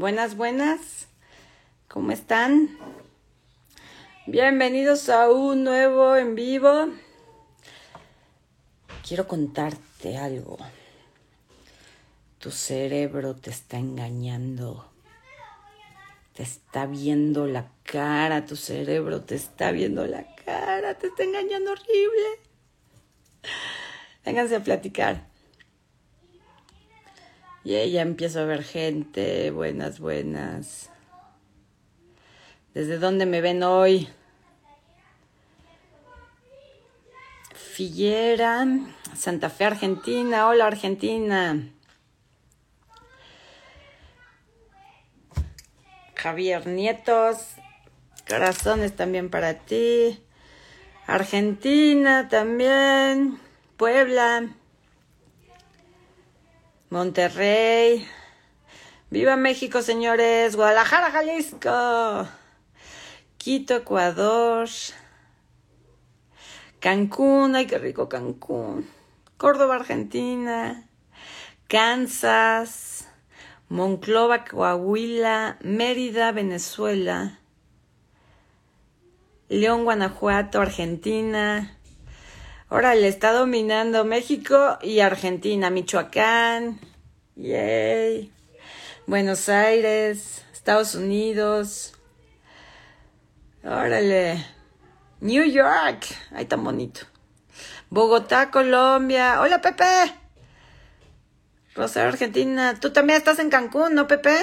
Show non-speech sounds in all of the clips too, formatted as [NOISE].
Buenas, buenas. ¿Cómo están? Bienvenidos a un nuevo en vivo. Quiero contarte algo. Tu cerebro te está engañando. Te está viendo la cara, tu cerebro te está viendo la cara, te está engañando horrible. Vénganse a platicar. Y ella empiezo a ver gente, buenas, buenas. ¿Desde dónde me ven hoy? Figuera, Santa Fe, Argentina. Hola, Argentina. Javier Nietos, corazones también para ti. Argentina también. Puebla. Monterrey. Viva México, señores. Guadalajara, Jalisco. Quito, Ecuador. Cancún, ay, qué rico Cancún. Córdoba, Argentina. Kansas. Monclova, Coahuila. Mérida, Venezuela. León, Guanajuato, Argentina. Órale, está dominando México y Argentina, Michoacán, yay, Buenos Aires, Estados Unidos. Órale, New York, ay tan bonito. Bogotá, Colombia. Hola, Pepe. Rosario, Argentina. Tú también estás en Cancún, ¿no, Pepe?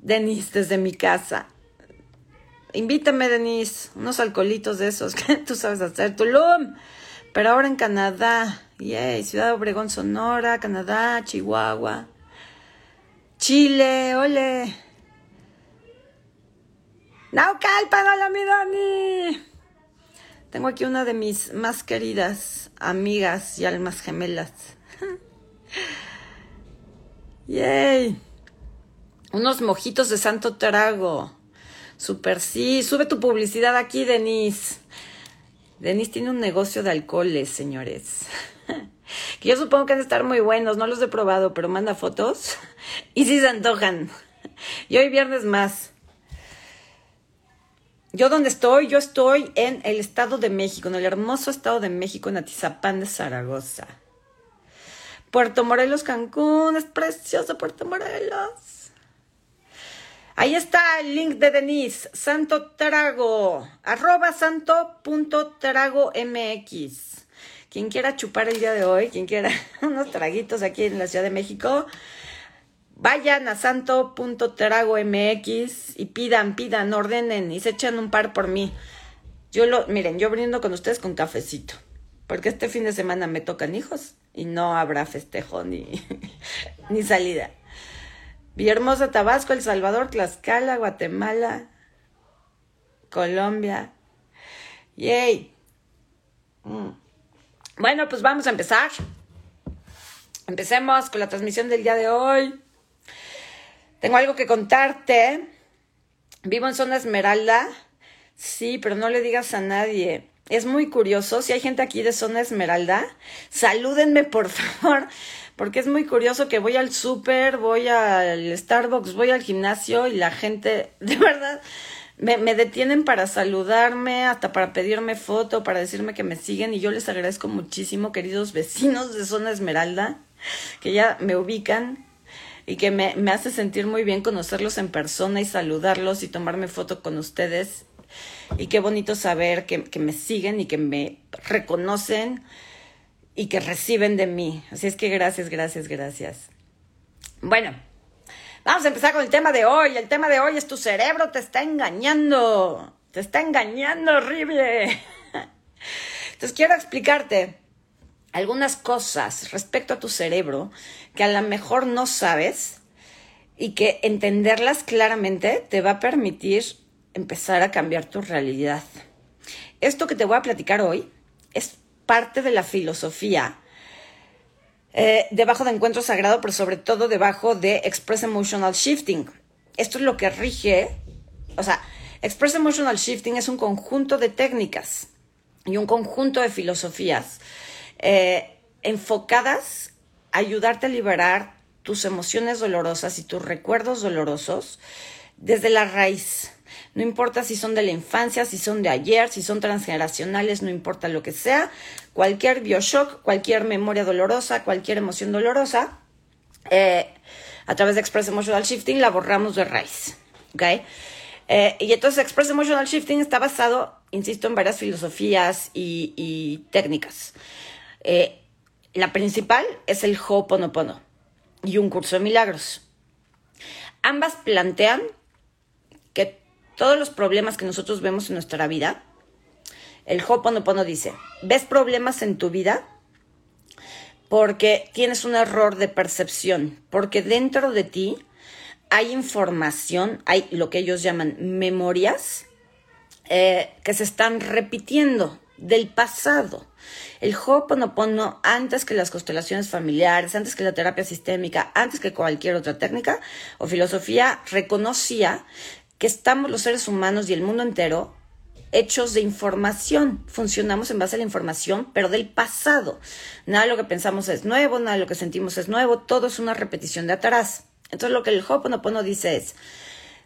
Denise, desde mi casa. Invítame, Denise, unos alcoholitos de esos [LAUGHS] que tú sabes hacer. Tulum, pero ahora en Canadá. Yay, Ciudad Obregón, Sonora, Canadá, Chihuahua. Chile, ole. Naucalpan, hola, mi Dani. Tengo aquí una de mis más queridas amigas y almas gemelas. [LAUGHS] Yay. Unos mojitos de santo trago. Super sí. Sube tu publicidad aquí, Denise. Denise tiene un negocio de alcoholes, señores. [LAUGHS] que yo supongo que han de estar muy buenos. No los he probado, pero manda fotos. [LAUGHS] y sí se antojan. y hoy viernes más. Yo donde estoy, yo estoy en el Estado de México, en el hermoso Estado de México, en Atizapán de Zaragoza. Puerto Morelos, Cancún, es precioso Puerto Morelos. Ahí está el link de Denise, Santo Trago, arroba santo.trago mx. Quien quiera chupar el día de hoy, quien quiera [LAUGHS] unos traguitos aquí en la Ciudad de México, vayan a santo.trago mx y pidan, pidan, ordenen y se echan un par por mí. Yo lo, miren, yo brindo con ustedes con cafecito, porque este fin de semana me tocan hijos y no habrá festejo ni, [LAUGHS] ni salida. Villahermosa, Tabasco, El Salvador, Tlaxcala, Guatemala, Colombia. Yay. Mm. Bueno, pues vamos a empezar. Empecemos con la transmisión del día de hoy. Tengo algo que contarte. Vivo en zona Esmeralda. Sí, pero no le digas a nadie. Es muy curioso. Si hay gente aquí de zona Esmeralda, salúdenme por [LAUGHS] favor porque es muy curioso que voy al súper, voy al Starbucks, voy al gimnasio y la gente, [LAUGHS] de verdad, me, me, detienen para saludarme, hasta para pedirme foto, para decirme que me siguen y yo les agradezco muchísimo, queridos vecinos de Zona Esmeralda, que ya me ubican y que me, me hace sentir muy bien conocerlos en persona y saludarlos y tomarme foto con ustedes. Y qué bonito saber que, que me siguen y que me reconocen y que reciben de mí. Así es que gracias, gracias, gracias. Bueno, vamos a empezar con el tema de hoy. El tema de hoy es tu cerebro te está engañando. Te está engañando horrible. [LAUGHS] Entonces quiero explicarte algunas cosas respecto a tu cerebro que a lo mejor no sabes y que entenderlas claramente te va a permitir empezar a cambiar tu realidad. Esto que te voy a platicar hoy es parte de la filosofía eh, debajo de Encuentro Sagrado, pero sobre todo debajo de Express Emotional Shifting. Esto es lo que rige, o sea, Express Emotional Shifting es un conjunto de técnicas y un conjunto de filosofías eh, enfocadas a ayudarte a liberar tus emociones dolorosas y tus recuerdos dolorosos desde la raíz. No importa si son de la infancia, si son de ayer, si son transgeneracionales, no importa lo que sea. Cualquier bioshock, cualquier memoria dolorosa, cualquier emoción dolorosa, eh, a través de Express Emotional Shifting la borramos de raíz. Eh, y entonces Express Emotional Shifting está basado, insisto, en varias filosofías y, técnicas. Eh, la principal es el Ho'oponopono y un curso de milagros. Ambas plantean todos los problemas que nosotros vemos en nuestra vida, el Ho'oponopono dice, ¿ves problemas en tu vida? Porque tienes un error de percepción, porque dentro de ti hay información, hay lo que ellos llaman memorias eh, que se están repitiendo del pasado. El Ho'oponopono, antes que las constelaciones familiares, antes que la terapia sistémica, antes que cualquier otra técnica o filosofía, reconocía que estamos los seres humanos y el mundo entero hechos de información. Funcionamos en base a la información, pero del pasado. Nada de lo que pensamos es nuevo, nada de lo que sentimos es nuevo, todo es una repetición de atrás. Entonces lo que el Ho'oponopono dice es,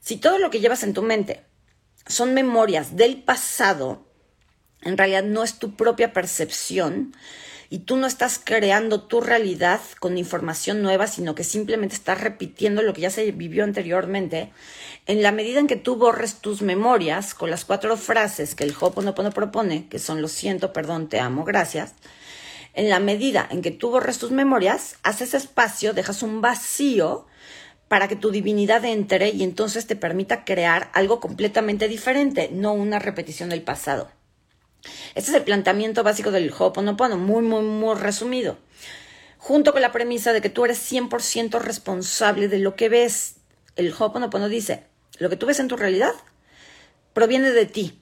si todo lo que llevas en tu mente son memorias del pasado, en realidad no es tu propia percepción y tú no estás creando tu realidad con información nueva, sino que simplemente estás repitiendo lo que ya se vivió anteriormente, en la medida en que tú borres tus memorias con las cuatro frases que el Ho'oponopono propone, que son lo siento, perdón, te amo, gracias, en la medida en que tú borres tus memorias, haces espacio, dejas un vacío para que tu divinidad entre y entonces te permita crear algo completamente diferente, no una repetición del pasado. Este es el planteamiento básico del Ho'oponopono, muy, muy, muy resumido. Junto con la premisa de que tú eres 100% responsable de lo que ves. El Ho'oponopono dice, lo que tú ves en tu realidad proviene de ti.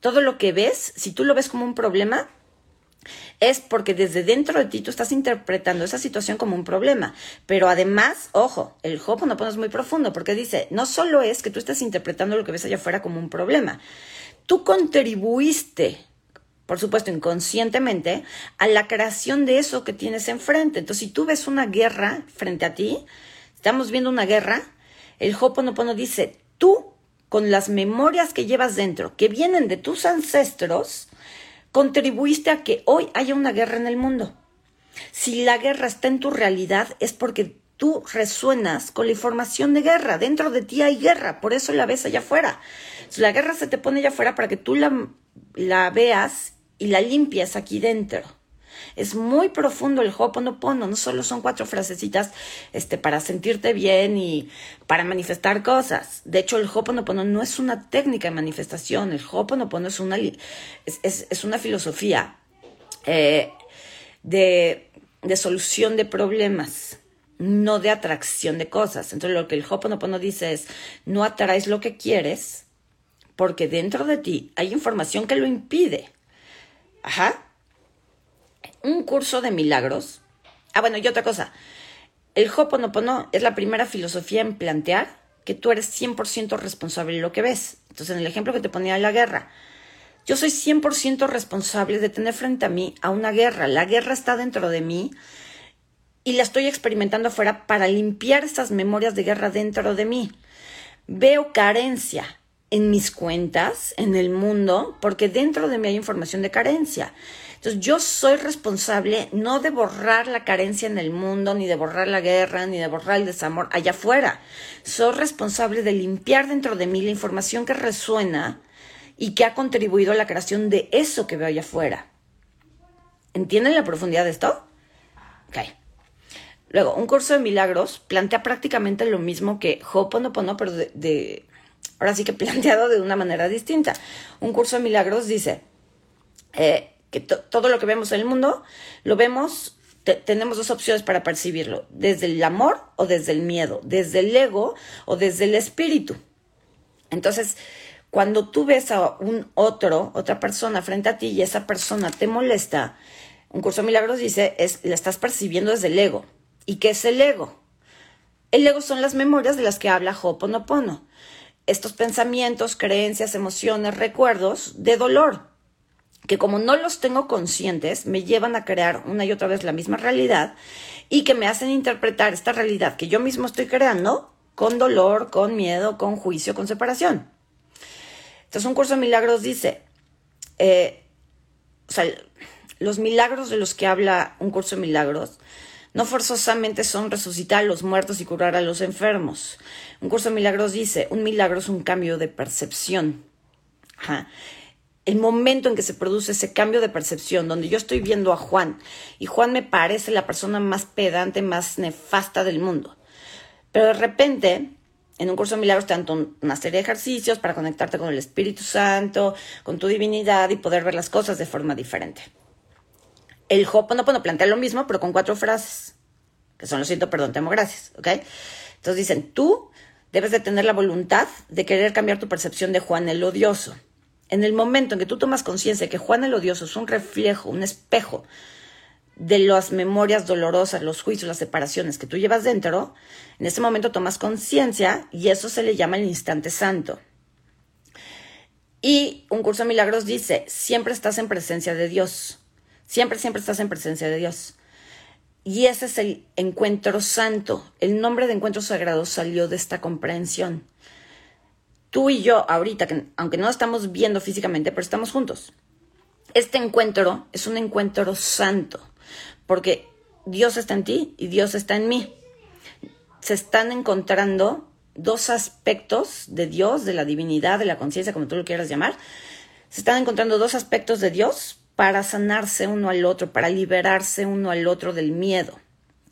Todo lo que ves, si tú lo ves como un problema, es porque desde dentro de ti tú estás interpretando esa situación como un problema. Pero además, ojo, el Ho'oponopono es muy profundo porque dice, no solo es que tú estás interpretando lo que ves allá afuera como un problema, tú contribuiste, por supuesto inconscientemente, a la creación de eso que tienes enfrente. Entonces, si tú ves una guerra frente a ti, estamos viendo una guerra, el Ho'oponopono dice, tú con las memorias que llevas dentro, que vienen de tus ancestros, contribuiste a que hoy haya una guerra en el mundo. Si la guerra está en tu realidad es porque tú resuenas con la información de guerra. Dentro de ti hay guerra, por eso la ves allá afuera. La guerra se te pone allá afuera para que tú la, la veas y la limpias aquí dentro. Es muy profundo el Ho'oponopono, no solo son cuatro frasecitas este, para sentirte bien y para manifestar cosas. De hecho, el Ho'oponopono no es una técnica de manifestación, el Ho'oponopono es una, es, es, una filosofía eh, de, de solución de problemas no de atracción de cosas. Entonces lo que el Ho'oponopono dice es, no atraes lo que quieres porque dentro de ti hay información que lo impide. Ajá un curso de milagros. Ah, bueno, y otra cosa. El Ho'oponopono es la primera filosofía en plantear que tú eres 100% responsable de lo que ves. Entonces, en el ejemplo que te ponía de la guerra, yo soy 100% responsable de tener frente a mí a una guerra. La guerra está dentro de mí y la estoy experimentando afuera para limpiar estas memorias de guerra dentro de mí. Veo carencia en mis cuentas, en el mundo, porque dentro de mí hay información de carencia. Entonces yo soy responsable no de borrar la carencia en el mundo, ni de borrar la guerra, ni de borrar el desamor allá afuera. Soy responsable de limpiar dentro de mí la información que resuena y que ha contribuido a la creación de eso que veo allá afuera. ¿Entienden la profundidad de esto? Ok. Luego, un curso de milagros plantea prácticamente lo mismo que Ho'oponopono, pero de, ahora sí que [LAUGHS] planteado de una manera distinta. Un curso de milagros dice, eh, que todo lo que vemos en el mundo lo vemos, tenemos dos opciones para percibirlo, desde el amor o desde el miedo, desde el ego o desde el espíritu. Entonces, cuando tú ves a un otro, otra persona frente a ti y esa persona te molesta, un curso de milagros dice, es, la estás percibiendo desde el ego. ¿Y qué es el ego? El ego son las memorias de las que habla Ho'oponopono. Estos pensamientos, creencias, emociones, recuerdos de dolor, que como no los tengo conscientes, me llevan a crear una y otra vez la misma realidad y que me hacen interpretar esta realidad que yo mismo estoy creando con dolor, con miedo, con juicio, con separación. Entonces un curso de milagros dice, eh, o sea, los milagros de los que habla un curso de milagros no forzosamente son resucitar a los muertos y curar a los enfermos. Un curso de milagros dice, un milagro es un cambio de percepción. El momento en que se produce ese cambio de percepción, donde yo estoy viendo a Juan y Juan me parece la persona más pedante, más nefasta del mundo. Pero de repente, en un curso de milagros te dan una serie de ejercicios para conectarte con el Espíritu Santo, con tu divinidad y poder ver las cosas de forma diferente. El Hoponopono plantea lo mismo, pero con cuatro frases, que son lo siento, perdón, te amo, gracias, ¿ok? Entonces dicen, tú debes de tener la voluntad de querer cambiar tu percepción de Juan el odioso. En el momento en que tú tomas conciencia que Juan el odioso es un reflejo, un espejo de las memorias dolorosas, los juicios, las separaciones que tú llevas dentro, en ese momento tomas conciencia y eso se le llama el instante santo. Y un curso de milagros dice, siempre estás en presencia de Dios. Siempre, siempre estás en presencia de Dios. Y ese es el encuentro santo. El nombre de encuentro sagrado salió de esta comprensión. Tú y yo, ahorita, que, aunque no estamos viendo físicamente, pero estamos juntos. Este encuentro es un encuentro santo, porque Dios está en ti y Dios está en mí. Se están encontrando dos aspectos de Dios, de la divinidad, de la conciencia, como tú lo quieras llamar. Se están encontrando dos aspectos de Dios para sanarse uno al otro, para liberarse uno al otro del miedo.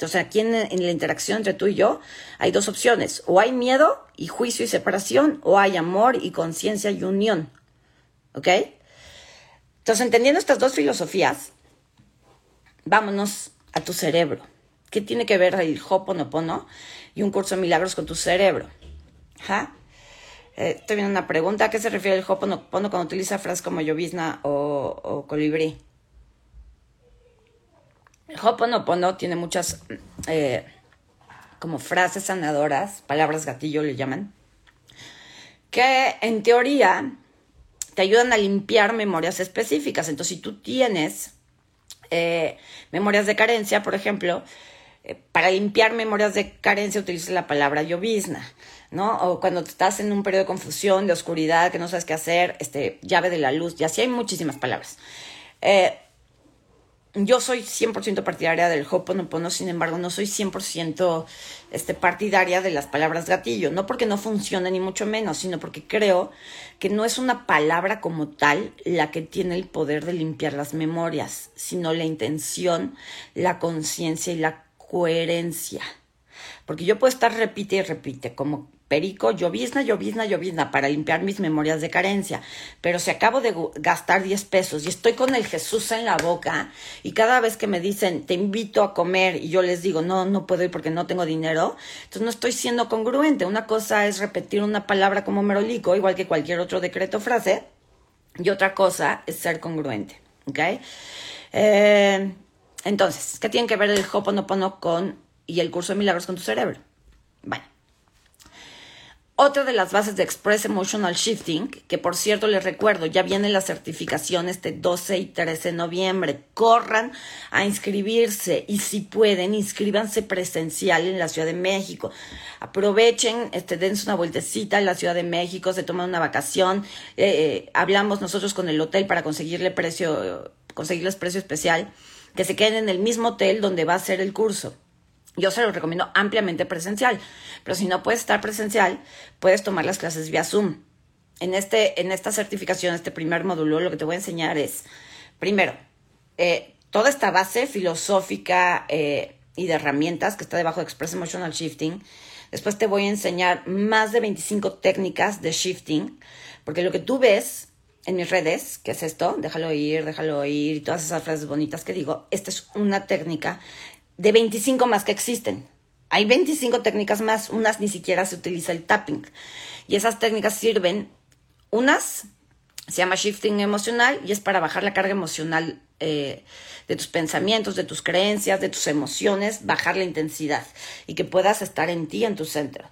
Entonces aquí en, la interacción entre tú y yo hay dos opciones, o hay miedo y juicio y separación, o hay amor y conciencia y unión. ¿Ok? Entonces entendiendo estas dos filosofías, vámonos a tu cerebro. ¿Qué tiene que ver el Hoponopono y un curso de milagros con tu cerebro? ¿Ja? Eh, estoy viendo una pregunta. ¿A qué se refiere el Hoponopono cuando utiliza frases como llovizna o, colibrí? Hoponopono tiene muchas eh, como frases sanadoras, palabras gatillo le llaman, que en teoría te ayudan a limpiar memorias específicas. Entonces, si tú tienes eh, memorias de carencia, por ejemplo, para limpiar memorias de carencia utilizas la palabra llovizna. ¿no? O cuando estás en un periodo de confusión, de oscuridad, que no sabes qué hacer, este, llave de la luz, y así hay muchísimas palabras. Eh, yo soy 100% partidaria del Hoponopono, sin embargo, no soy 100% este, partidaria de las palabras gatillo. No porque no funcione, ni mucho menos, sino porque creo que no es una palabra como tal la que tiene el poder de limpiar las memorias, sino la intención, la conciencia y la coherencia. Porque yo puedo estar repite y repite, como perico, llovizna, llovizna, llovizna, para limpiar mis memorias de carencia. Pero si acabo de gastar 10 pesos y estoy con el Jesús en la boca y cada vez que me dicen, te invito a comer y yo les digo, no, no puedo ir porque no tengo dinero, entonces no estoy siendo congruente. Una cosa es repetir una palabra como merolico, igual que cualquier otro decreto o frase, y otra cosa es ser congruente. ¿Ok? Eh, entonces, ¿qué tiene que ver el Hoponopono con y el curso de milagros con tu cerebro? Bueno. Otra de las bases de Express Emotional Shifting, que por cierto les recuerdo, ya viene la certificación este 12 y 13 de noviembre. Corran a inscribirse y si pueden, inscríbanse presencial en la Ciudad de México. Aprovechen, este, dense una vueltecita en la Ciudad de México, se toman una vacación. Eh, eh, hablamos nosotros con el hotel para conseguirle precio, conseguirles precio especial, que se queden en el mismo hotel donde va a ser el curso. Yo se lo recomiendo ampliamente presencial, pero si no puedes estar presencial, puedes tomar las clases vía Zoom. En, este, en esta certificación, este primer módulo, lo que te voy a enseñar es, primero, eh, toda esta base filosófica eh, y de herramientas que está debajo de Express Emotional Shifting. Después te voy a enseñar más de 25 técnicas de shifting, porque lo que tú ves en mis redes, que es esto, déjalo ir, déjalo ir, y todas esas frases bonitas que digo, esta es una técnica de 25 más que existen. Hay 25 técnicas más, unas ni siquiera se utiliza el tapping. Y esas técnicas sirven, unas se llama shifting emocional y es para bajar la carga emocional eh, de tus pensamientos, de tus creencias, de tus emociones, bajar la intensidad y que puedas estar en ti, en tu centro.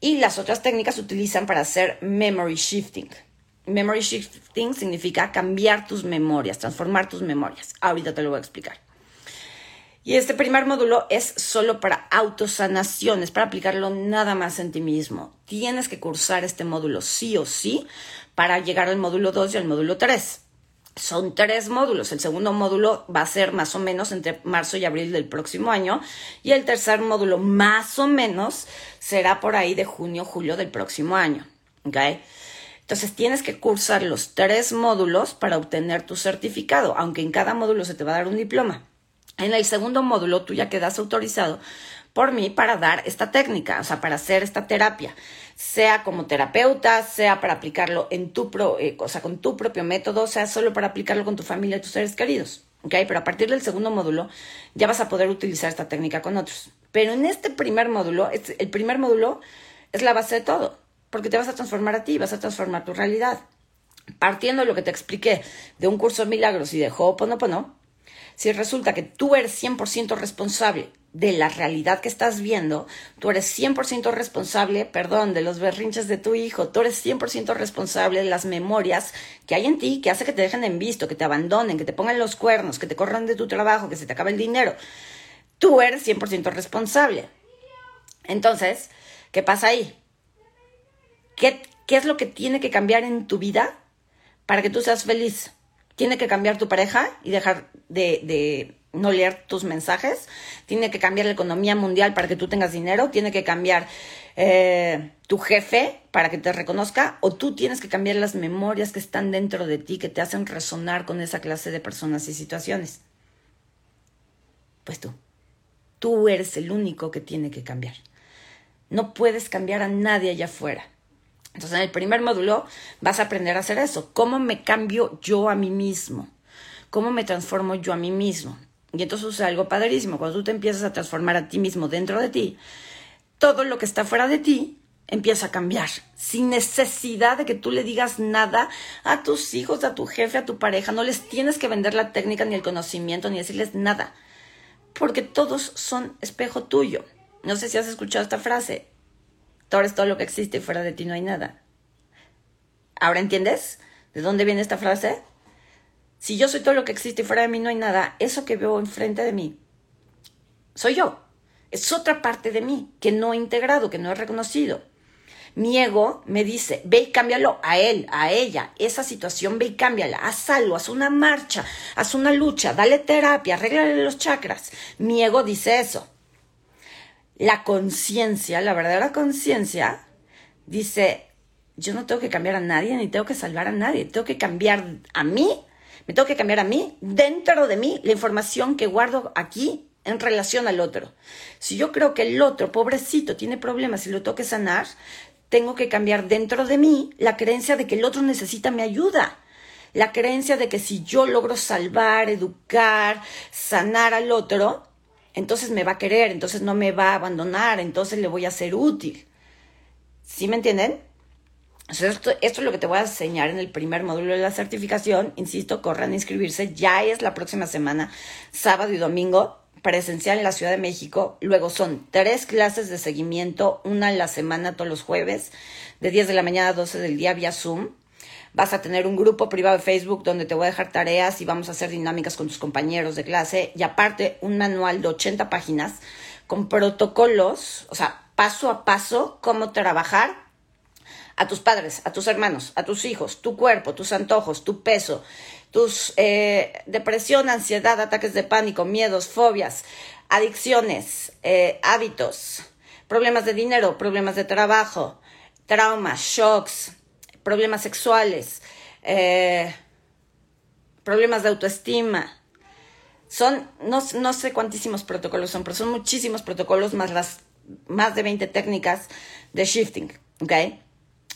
Y las otras técnicas se utilizan para hacer memory shifting. Memory shifting significa cambiar tus memorias, transformar tus memorias. Ahorita te lo voy a explicar. Y este primer módulo es solo para autosanación, es para aplicarlo nada más en ti mismo. Tienes que cursar este módulo sí o sí para llegar al módulo 2 y al módulo 3. Son tres módulos. El segundo módulo va a ser más o menos entre marzo y abril del próximo año. Y el tercer módulo, más o menos, será por ahí de junio, julio del próximo año. Entonces tienes que cursar los tres módulos para obtener tu certificado, aunque en cada módulo se te va a dar un diploma. En el segundo módulo tú ya quedas autorizado por mí para dar esta técnica, o sea, para hacer esta terapia sea como terapeuta, sea para aplicarlo en tu pro, eh, o sea, con tu propio método, sea solo para aplicarlo con tu familia y tus seres queridos. ¿ok? Pero a partir del segundo módulo ya vas a poder utilizar esta técnica con otros. Pero en este primer módulo, el primer módulo es la base de todo, porque te vas a transformar a ti, vas a transformar tu realidad. Partiendo de lo que te expliqué de un curso de milagros y de Ho'oponopono, si resulta que tú eres 100% responsable de la realidad que estás viendo, tú eres 100% responsable, perdón, de los berrinches de tu hijo, tú eres 100% responsable de las memorias que hay en ti que hace que te dejen en visto, que te abandonen, que te pongan los cuernos, que te corran de tu trabajo, que se te acabe el dinero. Tú eres 100% responsable. Entonces, ¿qué pasa ahí? ¿Qué, ¿Qué es lo que tiene que cambiar en tu vida para que tú seas feliz? Tiene que cambiar tu pareja y dejar de no leer tus mensajes, tiene que cambiar la economía mundial para que tú tengas dinero, tiene que cambiar eh, tu jefe para que te reconozca, o tú tienes que cambiar las memorias que están dentro de ti, que te hacen resonar con esa clase de personas y situaciones. Pues tú, tú eres el único que tiene que cambiar. No puedes cambiar a nadie allá afuera. Entonces, en el primer módulo vas a aprender a hacer eso. ¿Cómo me cambio yo a mí mismo? ¿Cómo me transformo yo a mí mismo? Y entonces sucede algo padrísimo. Cuando tú te empiezas a transformar a ti mismo dentro de ti, todo lo que está fuera de ti empieza a cambiar, sin necesidad de que tú le digas nada a tus hijos, a tu jefe, a tu pareja. No les tienes que vender la técnica ni el conocimiento, ni decirles nada, porque todos son espejo tuyo. No sé si has escuchado esta frase. Todo es todo lo que existe y fuera de ti no hay nada. ¿Ahora entiendes de dónde viene esta frase? Si yo soy todo lo que existe y fuera de mí no hay nada, eso que veo enfrente de mí, soy yo. Es otra parte de mí que no he integrado, que no he reconocido. Mi ego me dice, ve y cámbialo a él, a ella, esa situación, ve y cámbiala, haz algo, haz una marcha, haz una lucha, dale terapia, arréglale los chakras. Mi ego dice eso. La conciencia, la verdadera conciencia, dice, yo no tengo que cambiar a nadie, ni tengo que salvar a nadie, tengo que cambiar a mí me tengo que cambiar a mí, dentro de mí, la información que guardo aquí en relación al otro. Si yo creo que el otro, pobrecito, tiene problemas y lo tengo que sanar, tengo que cambiar dentro de mí la creencia de que el otro necesita mi ayuda. La creencia de que si yo logro salvar, educar, sanar al otro, entonces me va a querer, entonces no me va a abandonar, entonces le voy a ser útil. ¿Sí me entienden? Esto, es lo que te voy a enseñar en el primer módulo de la certificación. Insisto, corran a inscribirse. Ya es la próxima semana, sábado y domingo, presencial en la Ciudad de México. Luego son tres clases de seguimiento, una en la semana todos los jueves, de 10 de la mañana a 12 del día vía Zoom. Vas a tener un grupo privado de Facebook donde te voy a dejar tareas y vamos a hacer dinámicas con tus compañeros de clase. Y aparte, un manual de 80 páginas con protocolos, o sea, paso a paso, cómo trabajar a tus padres, a tus hermanos, a tus hijos, tu cuerpo, tus antojos, tu peso, tus eh, depresión, ansiedad, ataques de pánico, miedos, fobias, adicciones, eh, hábitos, problemas de dinero, problemas de trabajo, traumas, shocks, problemas sexuales, eh, problemas de autoestima. Son, no, no sé cuántísimos protocolos son, pero son muchísimos protocolos más las más de 20 técnicas de shifting, ¿ok?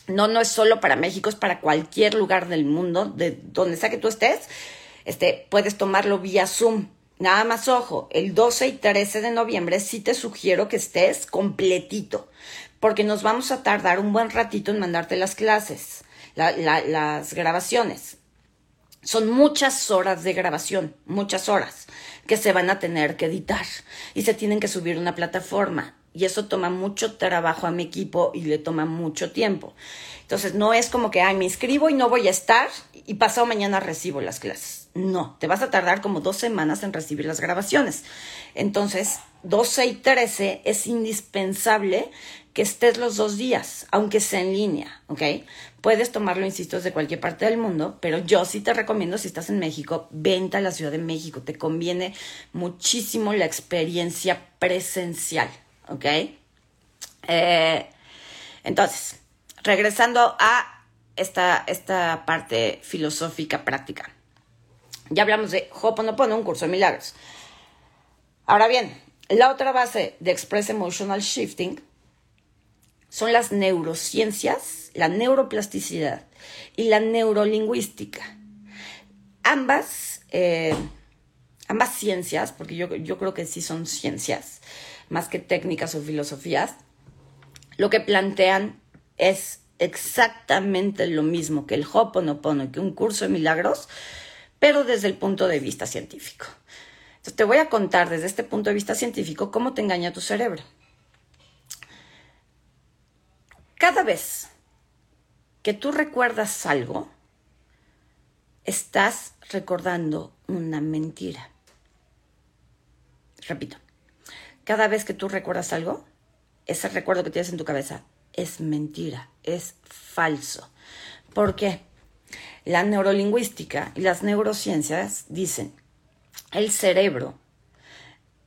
No, no es solo para México, es para cualquier lugar del mundo, de donde sea que tú estés, este, puedes tomarlo vía Zoom. Nada más ojo, el 12 y 13 de noviembre sí te sugiero que estés completito, porque nos vamos a tardar un buen ratito en mandarte las clases, las grabaciones. Son muchas horas de grabación, muchas horas que se van a tener que editar y se tienen que subir a una plataforma y eso toma mucho trabajo a mi equipo y le toma mucho tiempo. Entonces, no es como que, ay, me inscribo y no voy a estar y pasado mañana recibo las clases. No, te vas a tardar como dos semanas en recibir las grabaciones. Entonces, 12 y 13 es indispensable que estés los dos días, aunque sea en línea, ¿ok? Puedes tomarlo, insisto, desde cualquier parte del mundo, pero yo sí te recomiendo, si estás en México, vente a la Ciudad de México. Te conviene muchísimo la experiencia presencial, ¿ok? Eh, entonces, regresando a esta, esta parte filosófica práctica. Ya hablamos de Ho'oponopono, un curso de milagros. Ahora bien, la otra base de Express Emotional Shifting son las neurociencias, la neuroplasticidad y la neurolingüística. Ambas, eh, ambas ciencias, porque yo, yo creo que sí son ciencias, más que técnicas o filosofías, lo que plantean es exactamente lo mismo que el Ho'oponopono y que un curso de milagros, pero desde el punto de vista científico. Entonces te voy a contar desde este punto de vista científico cómo te engaña tu cerebro. Cada vez que tú recuerdas algo, estás recordando una mentira. Repito, cada vez que tú recuerdas algo, ese recuerdo que tienes en tu cabeza es mentira, es falso. ¿Por qué? La neurolingüística y las neurociencias dicen, el cerebro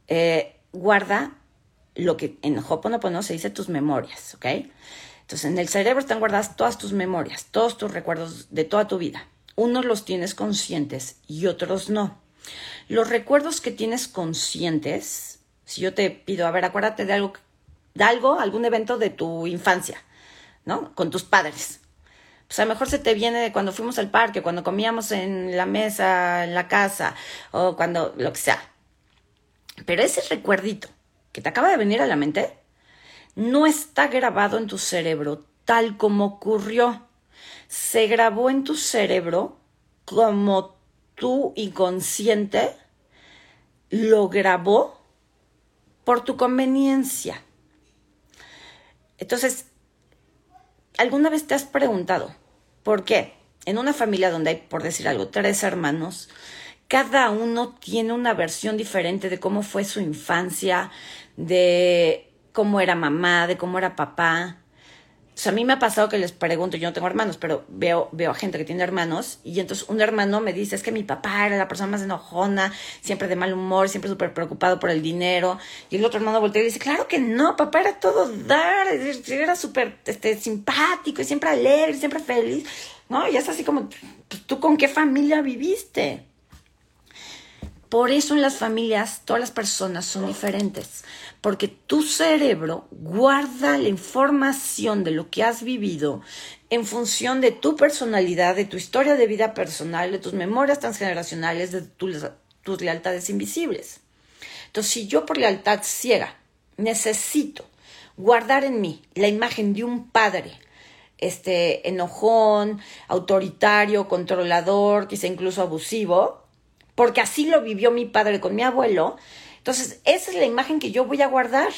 eh, guarda lo que en Hoponopono se dice tus memorias, ¿ok? Entonces, en el cerebro están guardadas todas tus memorias, todos tus recuerdos de toda tu vida. Unos los tienes conscientes y otros no. Los recuerdos que tienes conscientes, si yo te pido, a ver, acuérdate de algo de algo, algún evento de tu infancia, ¿no? Con tus padres. Pues a lo mejor se te viene de cuando fuimos al parque, cuando comíamos en la mesa, en la casa, o cuando, lo que sea. Pero ese recuerdito que te acaba de venir a la mente, no está grabado en tu cerebro tal como ocurrió. Se grabó en tu cerebro como tu inconsciente lo grabó por tu conveniencia. Entonces, ¿alguna vez te has preguntado por qué? En una familia donde hay, por decir algo, tres hermanos, cada uno tiene una versión diferente de cómo fue su infancia, de cómo era mamá, de cómo era papá. O sea, a mí me ha pasado que les pregunto, yo no tengo hermanos, pero veo, veo a gente que tiene hermanos y entonces un hermano me dice, es que mi papá era la persona más enojona, siempre de mal humor, siempre súper preocupado por el dinero. Y el otro hermano voltea y dice, claro que no, papá era todo dar, era súper este, simpático y siempre alegre, siempre feliz. ¿No? Y es así como, pues, ¿tú con qué familia viviste? Por eso en las familias todas las personas son diferentes, porque tu cerebro guarda la información de lo que has vivido en función de tu personalidad, de tu historia de vida personal, de tus memorias transgeneracionales, de tus lealtades invisibles. Entonces, si yo por lealtad ciega necesito guardar en mí la imagen de un padre, este enojón, autoritario, controlador, quizá incluso abusivo, porque así lo vivió mi padre con mi abuelo. Entonces, esa es la imagen que yo voy a guardar.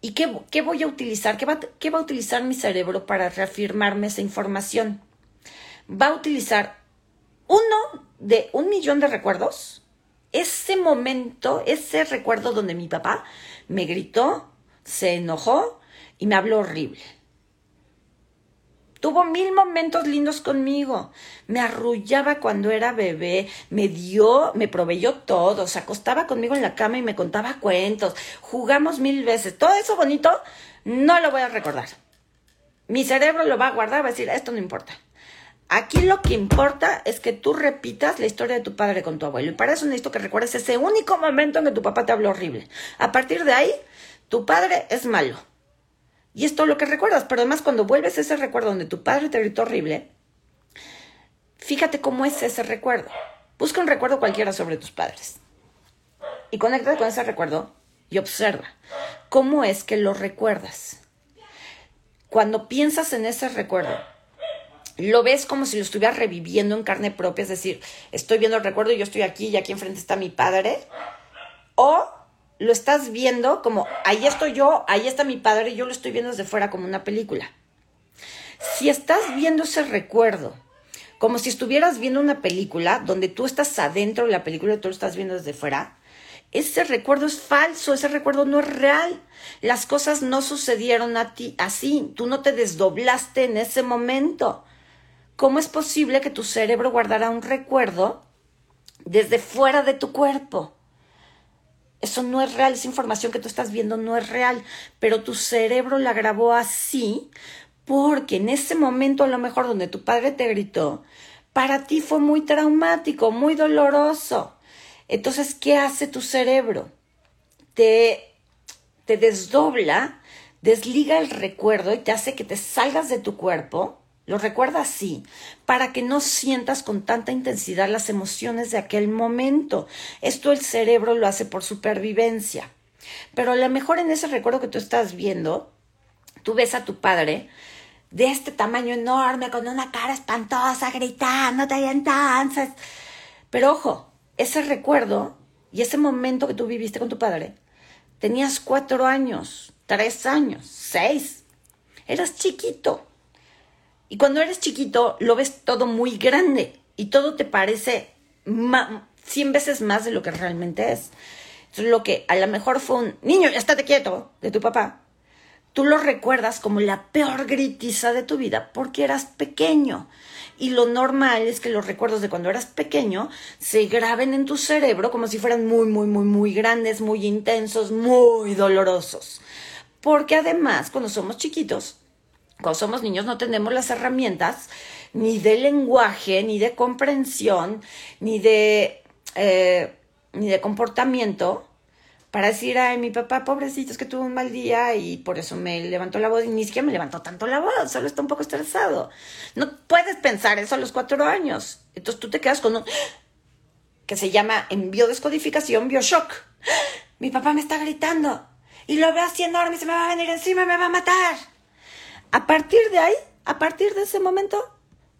¿Y qué, qué voy a utilizar? ¿Qué va, ¿Qué va a utilizar mi cerebro para reafirmarme esa información? Va a utilizar uno de un millón de recuerdos. Ese momento, ese recuerdo donde mi papá me gritó, se enojó y me habló horrible. Tuvo mil momentos lindos conmigo. Me arrullaba cuando era bebé, me dio, me proveyó todo, se acostaba conmigo en la cama y me contaba cuentos. Jugamos mil veces. Todo eso bonito no lo voy a recordar. Mi cerebro lo va a guardar, va a decir, esto no importa. Aquí lo que importa es que tú repitas la historia de tu padre con tu abuelo. Y para eso necesito que recuerdes ese único momento en que tu papá te habló horrible. A partir de ahí, tu padre es malo. Y es todo lo que recuerdas, pero además cuando vuelves a ese recuerdo donde tu padre te gritó horrible, fíjate cómo es ese recuerdo. Busca un recuerdo cualquiera sobre tus padres. Y conéctate con ese recuerdo y observa cómo es que lo recuerdas. Cuando piensas en ese recuerdo, lo ves como si lo estuvieras reviviendo en carne propia, es decir, estoy viendo el recuerdo y yo estoy aquí y aquí enfrente está mi padre, o lo estás viendo como ahí estoy yo, ahí está mi padre, y yo lo estoy viendo desde fuera como una película. Si estás viendo ese recuerdo como si estuvieras viendo una película donde tú estás adentro de la película y tú lo estás viendo desde fuera, ese recuerdo es falso, ese recuerdo no es real. Las cosas no sucedieron a ti así, tú no te desdoblaste en ese momento. ¿Cómo es posible que tu cerebro guardara un recuerdo desde fuera de tu cuerpo? Eso no es real, esa información que tú estás viendo no es real, pero tu cerebro la grabó así porque en ese momento a lo mejor donde tu padre te gritó, para ti fue muy traumático, muy doloroso. Entonces, ¿qué hace tu cerebro? Te, te desdobla, desliga el recuerdo y te hace que te salgas de tu cuerpo, lo recuerda así, para que no sientas con tanta intensidad las emociones de aquel momento. Esto el cerebro lo hace por supervivencia. Pero a lo mejor en ese recuerdo que tú estás viendo, tú ves a tu padre de este tamaño enorme, con una cara espantosa, gritando, te entonces. Pero ojo, ese recuerdo y ese momento que tú viviste con tu padre, tenías cuatro años, tres años, seis. Eras chiquito. Y cuando eres chiquito, lo ves todo muy grande y todo te parece cien veces más de lo que realmente es. Entonces, lo que a lo mejor fue un niño, estate quieto, de tu papá, tú lo recuerdas como la peor gritiza de tu vida porque eras pequeño. Y lo normal es que los recuerdos de cuando eras pequeño se graben en tu cerebro como si fueran muy, muy, muy, muy grandes, muy intensos, muy dolorosos. Porque además, cuando somos chiquitos, cuando somos niños, no tenemos las herramientas ni de lenguaje, ni de comprensión, ni de, eh, ni de comportamiento para decir, ay, mi papá, pobrecito, es que tuvo un mal día y por eso me levantó la voz y ni siquiera me levantó tanto la voz, solo está un poco estresado. No puedes pensar eso a los cuatro años. Entonces tú te quedas con un que se llama en biodescodificación bioshock. Mi papá me está gritando y lo veo así enorme y se me va a venir encima y me va a matar. A partir de ahí, a partir de ese momento,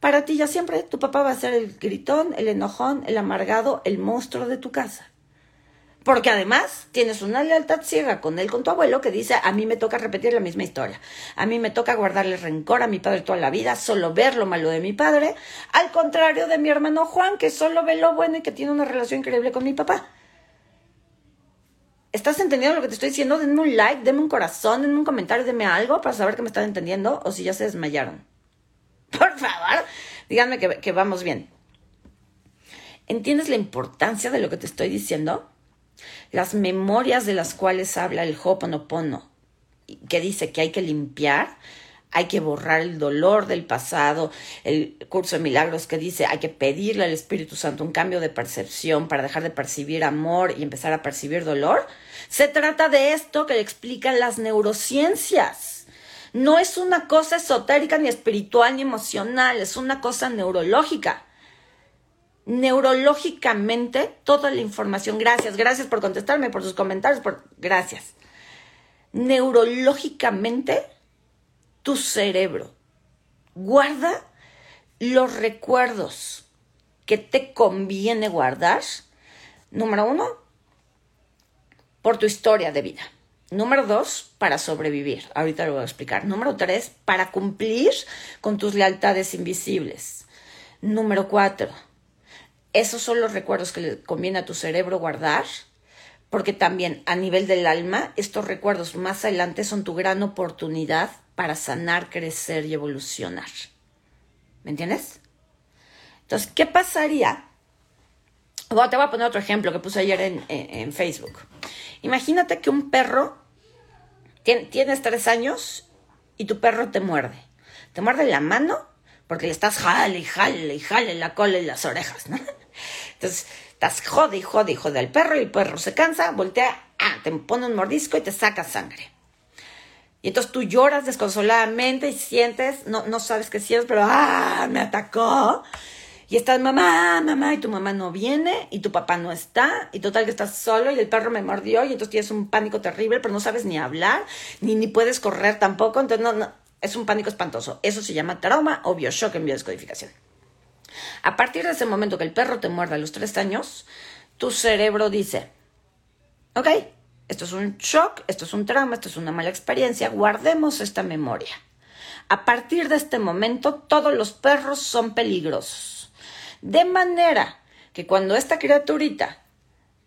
para ti ya siempre tu papá va a ser el gritón, el enojón, el amargado, el monstruo de tu casa. Porque además tienes una lealtad ciega con él, con tu abuelo, que dice, a mí me toca repetir la misma historia. A mí me toca guardarle rencor a mi padre toda la vida, solo ver lo malo de mi padre, al contrario de mi hermano Juan, que solo ve lo bueno y que tiene una relación increíble con mi papá. ¿Estás entendiendo lo que te estoy diciendo? Denme un like, denme un corazón, denme un comentario, denme algo para saber que me están entendiendo o si ya se desmayaron. [LAUGHS] Por favor, díganme que, vamos bien. ¿Entiendes la importancia de lo que te estoy diciendo? las memorias de las cuales habla el Hoponopono, que dice que hay que limpiar, hay que borrar el dolor del pasado, el curso de milagros que dice hay que pedirle al Espíritu Santo un cambio de percepción para dejar de percibir amor y empezar a percibir dolor. Se trata de esto que explican las neurociencias. No es una cosa esotérica ni espiritual ni emocional, es una cosa neurológica neurológicamente toda la información. Gracias, gracias por contestarme, por sus comentarios, por gracias. Neurológicamente tu cerebro guarda los recuerdos que te conviene guardar. Número uno, por tu historia de vida. Número dos, para sobrevivir. Ahorita lo voy a explicar. Número tres, para cumplir con tus lealtades invisibles. Número cuatro, esos son los recuerdos que le conviene a tu cerebro guardar, porque también a nivel del alma, estos recuerdos más adelante son tu gran oportunidad para sanar, crecer y evolucionar. ¿Me entiendes? Entonces, ¿qué pasaría? Te voy a poner otro ejemplo que puse ayer en, Facebook. Imagínate que un perro tienes tres años y tu perro te muerde. Te muerde la mano porque le estás jale y jale y jale la cola y las orejas. [LAUGHS] Entonces, estás jode y jode y jode al perro y el perro se cansa, voltea, ah, te pone un mordisco y te saca sangre. Y entonces tú lloras desconsoladamente y sientes, no, no sabes qué sientes, pero ¡ah! Me atacó. Y estás, mamá, mamá, y tu mamá no viene, y tu papá no está, y total que estás solo, y el perro me mordió, y entonces tienes un pánico terrible, pero no sabes ni hablar, ni, ni puedes correr tampoco, entonces no, no, es un pánico espantoso. Eso se llama trauma o bioshock en biodescodificación. A partir de ese momento que el perro te muerde a los tres años, tu cerebro dice, ok, esto es un shock, esto es un trauma, esto es una mala experiencia, guardemos esta memoria. A partir de este momento, todos los perros son peligrosos. De manera que cuando esta criaturita,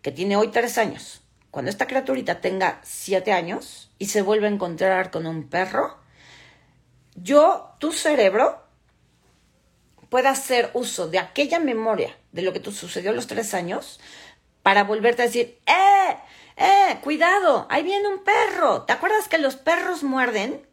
que tiene hoy tres años, cuando esta criaturita tenga siete años y se vuelve a encontrar con un perro, yo, tu cerebro, pueda hacer uso de aquella memoria de lo que te sucedió a los tres años para volverte a decir, ¡eh! ¡eh! ¡Cuidado! Ahí viene un perro. ¿Te acuerdas que los perros muerden?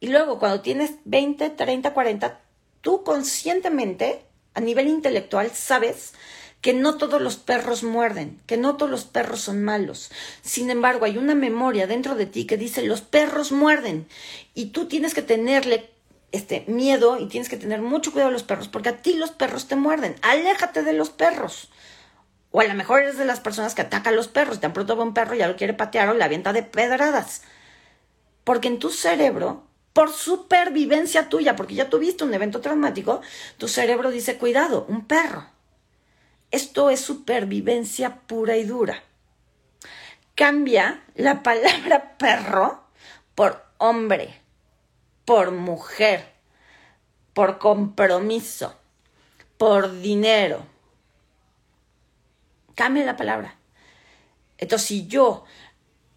Y luego, cuando tienes 20, 30, 40, tú conscientemente, a nivel intelectual, sabes que no todos los perros muerden, que no todos los perros son malos. Sin embargo, hay una memoria dentro de ti que dice los perros muerden y tú tienes que tenerle este miedo y tienes que tener mucho cuidado de los perros porque a ti los perros te muerden. Aléjate de los perros. O a lo mejor eres de las personas que atacan a los perros, tan pronto ve un perro y ya lo quiere patear o le avienta de pedradas. Porque en tu cerebro, por supervivencia tuya, porque ya tuviste un evento traumático, tu cerebro dice, cuidado, un perro. Esto es supervivencia pura y dura. Cambia la palabra [LAUGHS] perro por hombre, por mujer, por compromiso, por dinero. Cambia la palabra. Entonces, si yo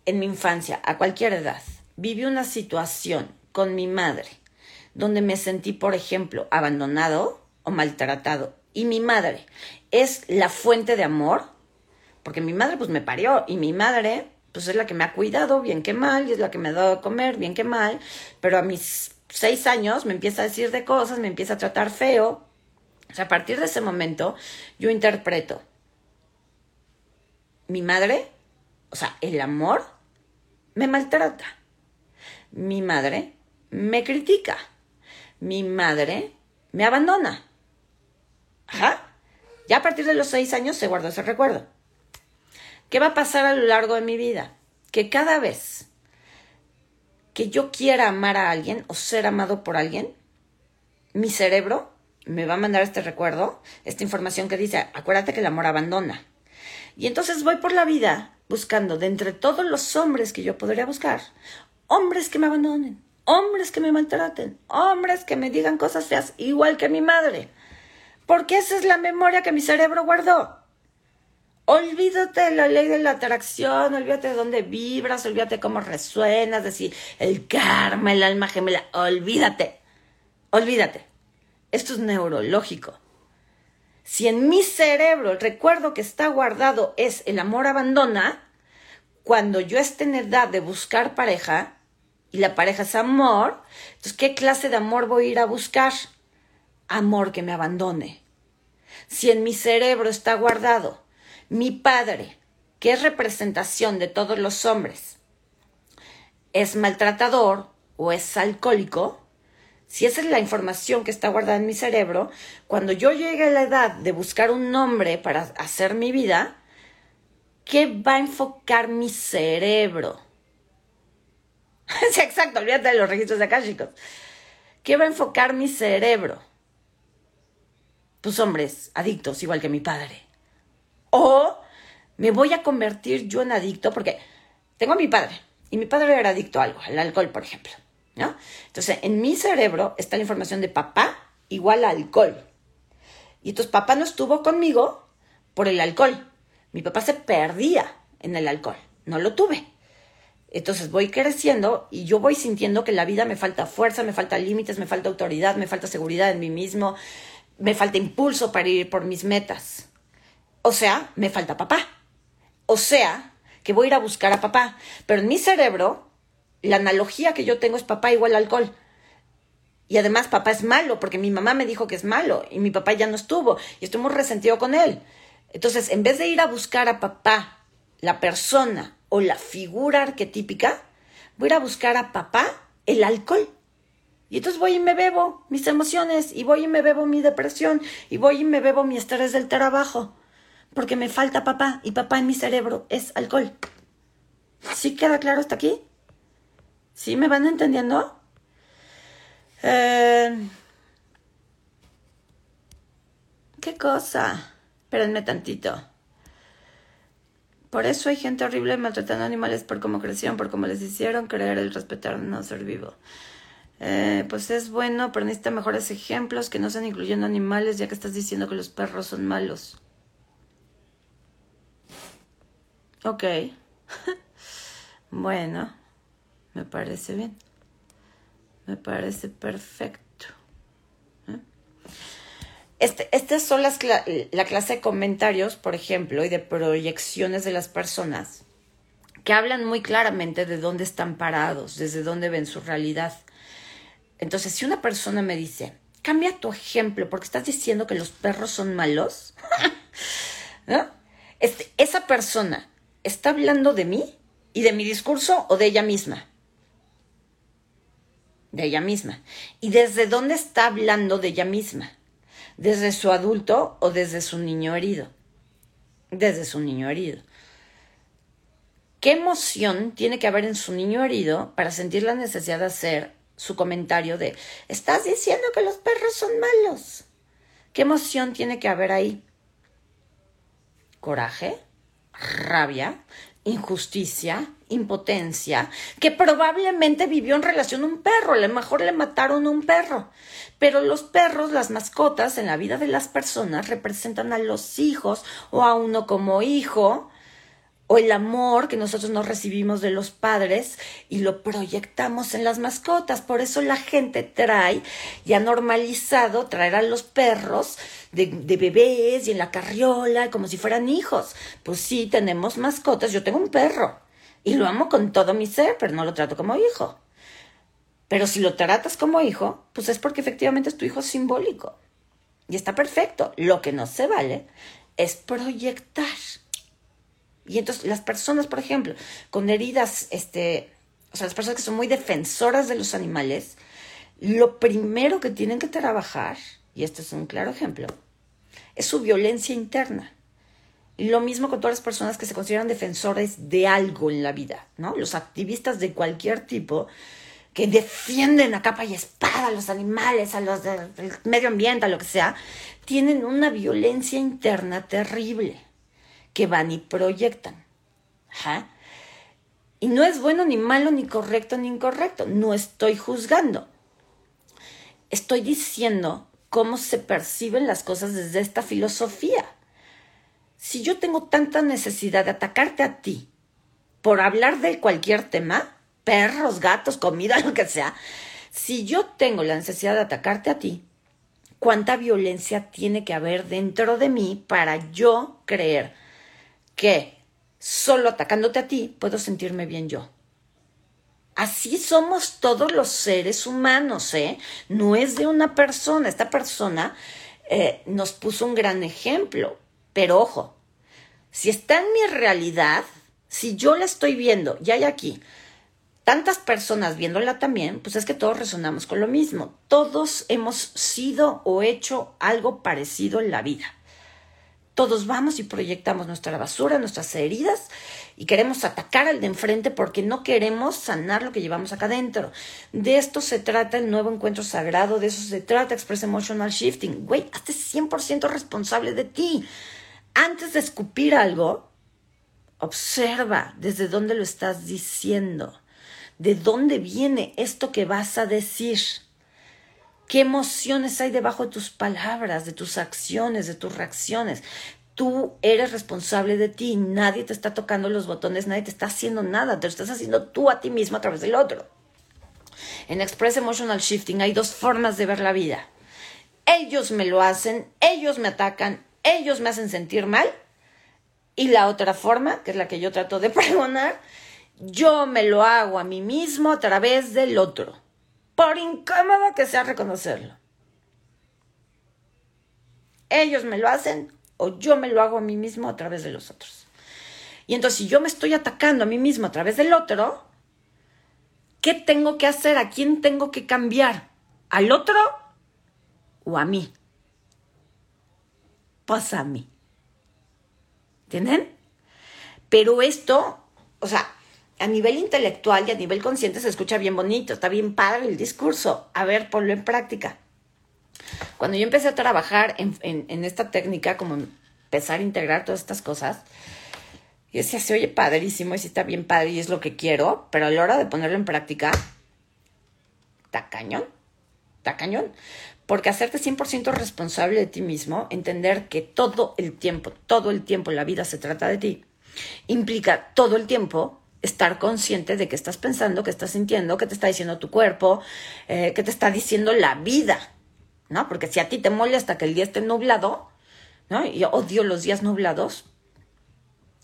en mi infancia, a cualquier edad, viví una situación con mi madre donde me sentí, por ejemplo, abandonado o maltratado, y mi madre es la fuente de amor, porque mi madre pues me parió y mi madre pues es la que me ha cuidado, bien que mal, y es la que me ha dado de comer, bien que mal, pero a mis seis años me empieza a decir de cosas, me empieza a tratar feo. O sea, a partir de ese momento yo interpreto mi madre, o sea, el amor me maltrata. Mi madre me critica. Mi madre me abandona. Ajá. Ya a partir de los seis años se guardó ese recuerdo. ¿Qué va a pasar a lo largo de mi vida? Que cada vez que yo quiera amar a alguien o ser amado por alguien, mi cerebro me va a mandar este recuerdo, esta información que dice, acuérdate que el amor abandona. Y entonces voy por la vida buscando de entre todos los hombres que yo podría buscar, hombres que me abandonen, hombres que me maltraten, hombres que me digan cosas feas, igual que mi madre. Porque esa es la memoria que mi cerebro guardó. Olvídate de la ley de la atracción, olvídate de dónde vibras, olvídate cómo resuenas, decir el karma, el alma gemela, olvídate, olvídate. Esto es neurológico. Si en mi cerebro el recuerdo que está guardado es el amor abandona, cuando yo esté en edad de buscar pareja y la pareja es amor, entonces ¿qué clase de amor voy a ir a buscar? amor que me abandone. Si en mi cerebro está guardado mi padre, que es representación de todos los hombres, es maltratador o es alcohólico, si esa es la información que está guardada en mi cerebro, cuando yo llegue a la edad de buscar un nombre para hacer mi vida, ¿qué va a enfocar mi cerebro? [LAUGHS] sí, exacto, olvídate de los registros acá, chicos. ¿Qué va a enfocar mi cerebro? hombres adictos, igual que mi padre. O me voy a convertir yo en adicto porque tengo a mi padre y mi padre era adicto a algo, al alcohol, por ejemplo. ¿no? Entonces, en mi cerebro está la información de papá igual a alcohol. Y entonces papá no estuvo conmigo por el alcohol. Mi papá se perdía en el alcohol. No lo tuve. Entonces voy creciendo y yo voy sintiendo que la vida me falta fuerza, me falta límites, me falta autoridad, me falta seguridad en mí mismo, me falta impulso para ir por mis metas. O sea, me falta papá. O sea, que voy a ir a buscar a papá. Pero en mi cerebro, la analogía que yo tengo es papá igual alcohol. Y además papá es malo, porque mi mamá me dijo que es malo y mi papá ya no estuvo y estoy muy resentido con él. Entonces, en vez de ir a buscar a papá, la persona o la figura arquetípica, voy a ir a buscar a papá el alcohol. Y entonces voy y me bebo mis emociones, y voy y me bebo mi depresión, y voy y me bebo mi estrés del trabajo, porque me falta papá, y papá en mi cerebro es alcohol. ¿Sí queda claro hasta aquí? ¿Sí me van entendiendo? Eh, ¿Qué cosa? Espérenme tantito. Por eso hay gente horrible maltratando animales por cómo crecieron, por cómo les hicieron creer el respetar no ser vivo. Eh, pues es bueno, pero necesita mejores ejemplos que no sean incluyendo animales, ya que estás diciendo que los perros son malos. Ok. [LAUGHS] bueno, me parece bien. Me parece perfecto. ¿Eh? Este, estas son las la clase de comentarios, por ejemplo, y de proyecciones de las personas que hablan muy claramente de dónde están parados, desde dónde ven su realidad. Entonces, si una persona me dice, cambia tu ejemplo porque estás diciendo que los perros son malos, [LAUGHS] este, esa persona está hablando de mí y de mi discurso o de ella misma. De ella misma. ¿Y desde dónde está hablando de ella misma? Desde su adulto o desde su niño herido. Desde su niño herido. ¿Qué emoción tiene que haber en su niño herido para sentir la necesidad de hacer su comentario de, estás diciendo que los perros son malos? ¿Qué emoción tiene que haber ahí? ¿Coraje? ¿Rabia? Injusticia, impotencia, que probablemente vivió en relación a un perro, a lo mejor le mataron a un perro. Pero los perros, las mascotas en la vida de las personas representan a los hijos o a uno como hijo, o el amor que nosotros nos recibimos de los padres y lo proyectamos en las mascotas. Por eso la gente trae y ha normalizado traer a los perros de, de, bebés y en la carriola como si fueran hijos. Pues sí, tenemos mascotas. Yo tengo un perro y lo amo con todo mi ser, pero no lo trato como hijo. Pero si lo tratas como hijo, pues es porque efectivamente es tu hijo simbólico. Y está perfecto. Lo que no se vale es proyectar y entonces las personas, por ejemplo, con heridas, este, o sea, las personas que son muy defensoras de los animales, lo primero que tienen que trabajar, y este es un claro ejemplo, es su violencia interna. Lo mismo con todas las personas que se consideran defensores de algo en la vida, ¿no? Los activistas de cualquier tipo que defienden a capa y espada a los animales, a los del medio ambiente, a lo que sea, tienen una violencia interna terrible que van y proyectan. Y no es bueno ni malo, ni correcto, ni incorrecto. No estoy juzgando. Estoy diciendo cómo se perciben las cosas desde esta filosofía. Si yo tengo tanta necesidad de atacarte a ti por hablar de cualquier tema, perros, gatos, comida, [LAUGHS] lo que sea, si yo tengo la necesidad de atacarte a ti, ¿cuánta violencia tiene que haber dentro de mí para yo creer que solo atacándote a ti puedo sentirme bien yo. Así somos todos los seres humanos, ¿eh? No es de una persona. Esta persona eh, nos puso un gran ejemplo. Pero ojo, si está en mi realidad, si yo la estoy viendo y hay aquí tantas personas viéndola también, pues es que todos resonamos con lo mismo. Todos hemos sido o hecho algo parecido en la vida. Todos vamos y proyectamos nuestra basura, nuestras heridas y queremos atacar al de enfrente porque no queremos sanar lo que llevamos acá adentro. De esto se trata el nuevo encuentro sagrado, de eso se trata Express Emotional Shifting. Güey, hazte 100% responsable de ti. Antes de escupir algo, observa desde dónde lo estás diciendo, de dónde viene esto que vas a decir. ¿Qué emociones hay debajo de tus palabras, de tus acciones, de tus reacciones? Tú eres responsable de ti, nadie te está tocando los botones, nadie te está haciendo nada, te lo estás haciendo tú a ti mismo a través del otro. En Express Emotional Shifting hay dos formas de ver la vida. Ellos me lo hacen, ellos me atacan, ellos me hacen sentir mal. Y la otra forma, que es la que yo trato de [LAUGHS] pregonar, yo me lo hago a mí mismo a través del otro por incómodo que sea reconocerlo. Ellos me lo hacen o yo me lo hago a mí mismo a través de los otros. Y entonces, si yo me estoy atacando a mí mismo a través del otro, ¿qué tengo que hacer? ¿A quién tengo que cambiar? ¿Al otro o a mí? Pues a mí. ¿Entienden? Pero esto, o sea, a nivel intelectual y a nivel consciente se escucha bien bonito, está bien padre el discurso. A ver, ponlo en práctica. Cuando yo empecé a trabajar en, esta técnica, como empezar a integrar todas estas cosas, Y decía, se oye padrísimo y sí está bien padre y es lo que quiero, pero a la hora de ponerlo en práctica, está cañón, está cañón. Porque hacerte 100% responsable de ti mismo, entender que todo el tiempo, todo el tiempo la vida se trata de ti, implica todo el tiempo estar consciente de que estás pensando, que estás sintiendo, que te está diciendo tu cuerpo, eh, que te está diciendo la vida, ¿no? Porque si a ti te molesta que el día esté nublado, ¿no? Y yo odio los días nublados,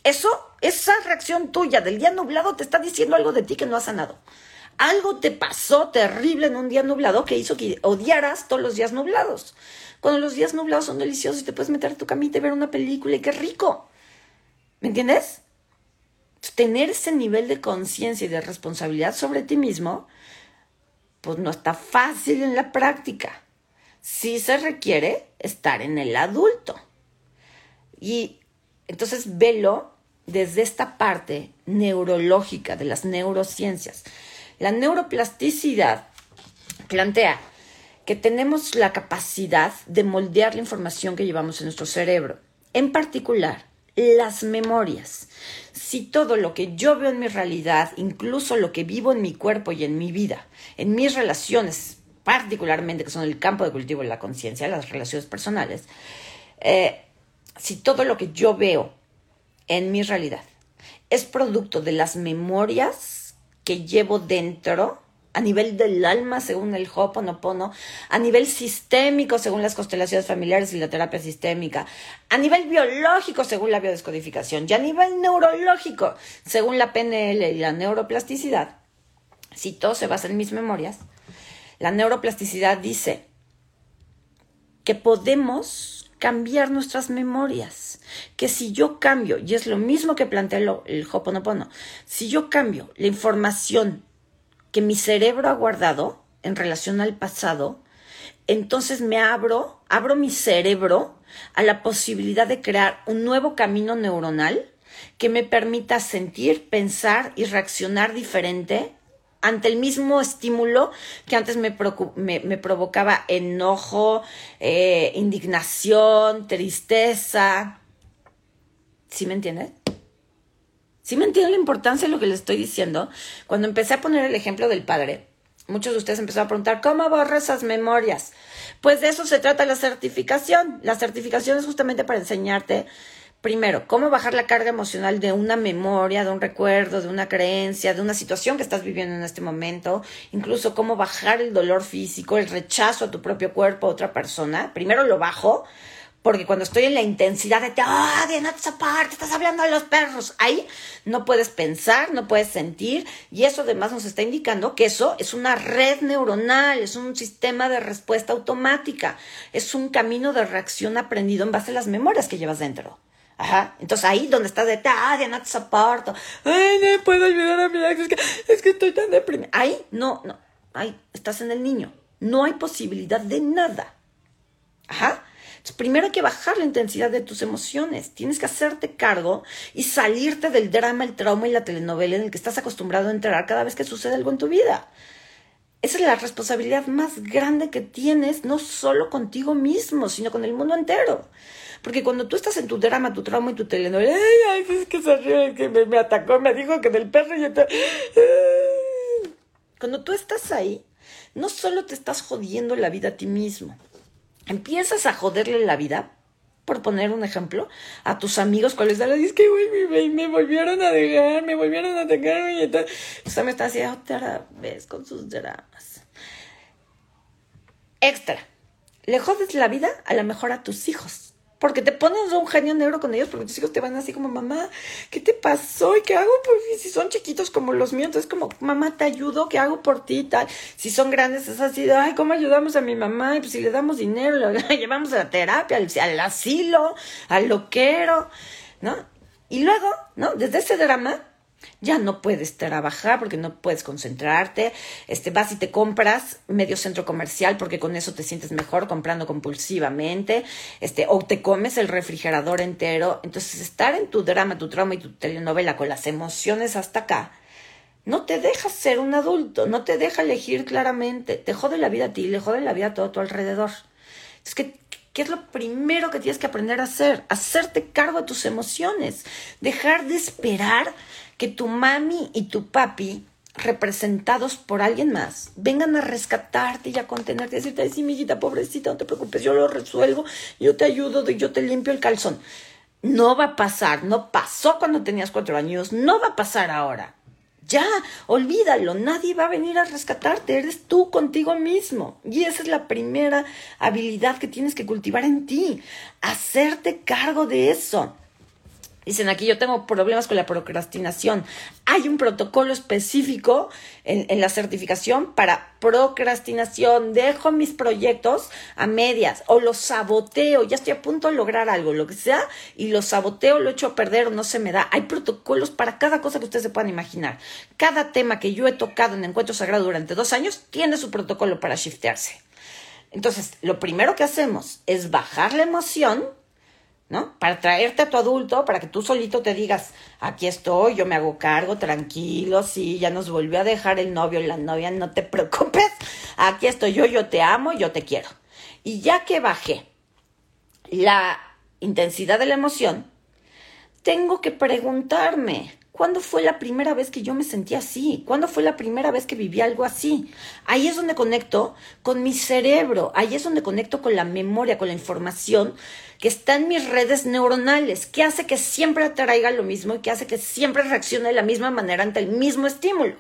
eso, esa reacción tuya del día nublado te está diciendo algo de ti que no has sanado. Algo te pasó terrible en un día nublado que hizo que odiaras todos los días nublados. Cuando los días nublados son deliciosos y te puedes meter a tu camita y ver una película y qué rico. ¿Me entiendes? Tener ese nivel de conciencia y de responsabilidad sobre ti mismo, pues no está fácil en la práctica. Sí se requiere estar en el adulto. Y entonces velo desde esta parte neurológica de las neurociencias. La neuroplasticidad plantea que tenemos la capacidad de moldear la información que llevamos en nuestro cerebro, en particular las memorias. Si todo lo que yo veo en mi realidad, incluso lo que vivo en mi cuerpo y en mi vida, en mis relaciones, particularmente que son el campo de cultivo de la conciencia, las relaciones personales, eh, si todo lo que yo veo en mi realidad es producto de las memorias que llevo dentro, a nivel del alma, según el Hoponopono, a nivel sistémico, según las constelaciones familiares y la terapia sistémica, a nivel biológico, según la biodescodificación, y a nivel neurológico, según la PNL y la neuroplasticidad, si todo se basa en mis memorias, la neuroplasticidad dice que podemos cambiar nuestras memorias. Que si yo cambio, y es lo mismo que plantea el Hoponopono, si yo cambio la información que mi cerebro ha guardado en relación al pasado, entonces me abro, abro mi cerebro a la posibilidad de crear un nuevo camino neuronal que me permita sentir, pensar y reaccionar diferente ante el mismo estímulo que antes me, provocaba enojo, eh, indignación, tristeza. ¿Sí me entiendes? ¿Sí me entienden la importancia de lo que les estoy diciendo? Cuando empecé a poner el ejemplo del padre, muchos de ustedes empezaron a preguntar, ¿cómo borro esas memorias? Pues de eso se trata la certificación. La certificación es justamente para enseñarte Primero, cómo bajar la carga emocional de una memoria, de un recuerdo, de una creencia, de una situación que estás viviendo en este momento, incluso cómo bajar el dolor físico, el rechazo a tu propio cuerpo, a otra persona. Primero lo bajo, porque cuando estoy en la intensidad de te odian a esa parte, estás hablando de los perros, ahí no puedes pensar, no puedes sentir, y eso además nos está indicando que eso es una red neuronal, es un sistema de respuesta automática, es un camino de reacción aprendido en base a las memorias que llevas dentro. Ajá. Entonces ahí donde estás de, ah, no te soporto. Ay, no puedo olvidar a mi ex, es que, es que estoy tan deprimida. Ahí, no, no. Ahí, estás en el niño. No hay posibilidad de nada. Ajá. Primero hay que bajar la intensidad de tus emociones. Tienes que hacerte cargo y salirte del drama, el trauma y la telenovela en el que estás acostumbrado a entrar cada vez que sucede algo en tu vida. Esa es la responsabilidad más grande que tienes, no solo contigo mismo, sino con el mundo entero. Porque cuando tú estás en tu drama, tu trauma y tu telenovela, ay, ay, es que se que me, atacó, me dijo que del perro y está... Cuando tú estás ahí, no solo te estás jodiendo la vida a ti mismo, empiezas a joderle la vida, por poner un ejemplo, a tus amigos cuando les da es que güey, me, volvieron a dejar, me volvieron a atacar, y tal. O me está haciendo otra vez con sus dramas. Extra. Le jodes la vida a lo mejor a tus hijos porque te pones un genio negro con ellos, porque tus hijos te van así como, mamá, ¿qué te pasó? ¿Y qué hago? Pues si son chiquitos como los míos, entonces como, mamá, te ayudo, ¿qué hago por ti? Tal. Si son grandes, es así, ay, ¿cómo ayudamos a mi mamá? Y pues si le damos dinero, lo [LAUGHS] llevamos a la terapia, al, al asilo, al loquero, ¿no? Y luego, ¿no? Desde ese drama, ya no puedes trabajar porque no puedes concentrarte, este, vas y te compras medio centro comercial porque con eso te sientes mejor comprando compulsivamente, este, o te comes el refrigerador entero. Entonces, estar en tu drama, tu trauma y tu telenovela con las emociones hasta acá, no te deja ser un adulto, no te deja elegir claramente, te jode la vida a ti, le jode la vida a todo tu alrededor. Es que ¿Qué es lo primero que tienes que aprender a hacer? Hacerte cargo de tus emociones. Dejar de esperar que tu mami y tu papi representados por alguien más, vengan a rescatarte y a contenerte y decirte, ay, sí, mi hijita, pobrecita, no te preocupes, yo lo resuelvo, yo te ayudo, yo te limpio el calzón. No va a pasar, no pasó cuando tenías cuatro años, no va a pasar ahora. Ya, olvídalo, nadie va a venir a rescatarte, eres tú contigo mismo. Y esa es la primera habilidad que tienes que cultivar en ti, hacerte cargo de eso. Dicen aquí, yo tengo problemas con la procrastinación. Hay un protocolo específico en, la certificación para procrastinación. Dejo mis proyectos a medias o los saboteo. Ya estoy a punto de lograr algo, lo que sea, y los saboteo, lo echo a perder o no se me da. Hay protocolos para cada cosa que ustedes se puedan imaginar. Cada tema que yo he tocado en Encuentro Sagrado durante dos años tiene su protocolo para shiftearse. Entonces, lo primero que hacemos es bajar la emoción Para traerte a tu adulto, para que tú solito te digas, aquí estoy, yo me hago cargo, tranquilo, sí, ya nos volvió a dejar el novio y la novia, no te [LAUGHS] preocupes, aquí estoy yo, yo te amo, yo te quiero. Y ya que bajé la intensidad de la emoción, tengo que preguntarme, ¿Cuándo fue la primera vez que yo me sentí así? ¿Cuándo fue la primera vez que viví algo así? Ahí es donde conecto con mi cerebro, ahí es donde conecto con la memoria, con la información que está en mis redes neuronales, que hace que siempre atraiga lo mismo y que hace que siempre reaccione de la misma manera ante el mismo estímulo.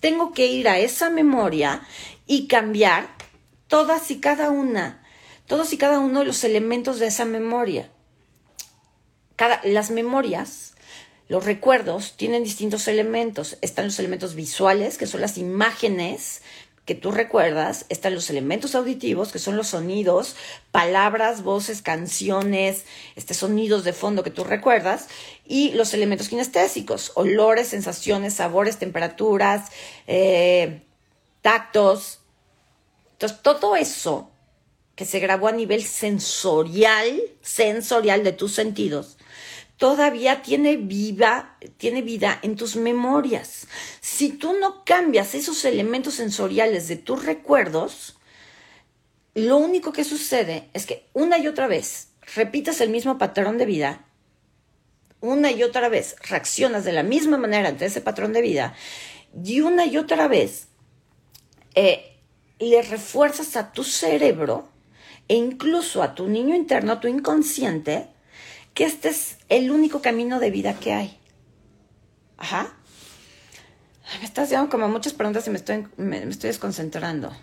Tengo que ir a esa memoria y cambiar todas y cada una, todos y cada uno de los elementos de esa memoria. Cada, las memorias los recuerdos tienen distintos elementos. Están los elementos visuales, que son las imágenes que tú recuerdas, están los elementos auditivos, que son los sonidos, palabras, voces, canciones, este, sonidos de fondo que tú recuerdas, y los elementos kinestésicos, olores, sensaciones, sabores, temperaturas, eh, tactos. Entonces, todo eso que se grabó a nivel sensorial, sensorial de tus sentidos, todavía tiene viva, tiene vida en tus memorias. Si tú no cambias esos elementos sensoriales de tus recuerdos, lo único que sucede es que una y otra vez repitas el mismo patrón de vida, una y otra vez reaccionas de la misma manera ante ese patrón de vida, y una y otra vez eh, le refuerzas a tu cerebro e incluso a tu niño interno, a tu inconsciente, que este es el único camino de vida que hay. Ajá. Me estás haciendo como muchas preguntas y me estoy, me, estoy desconcentrando.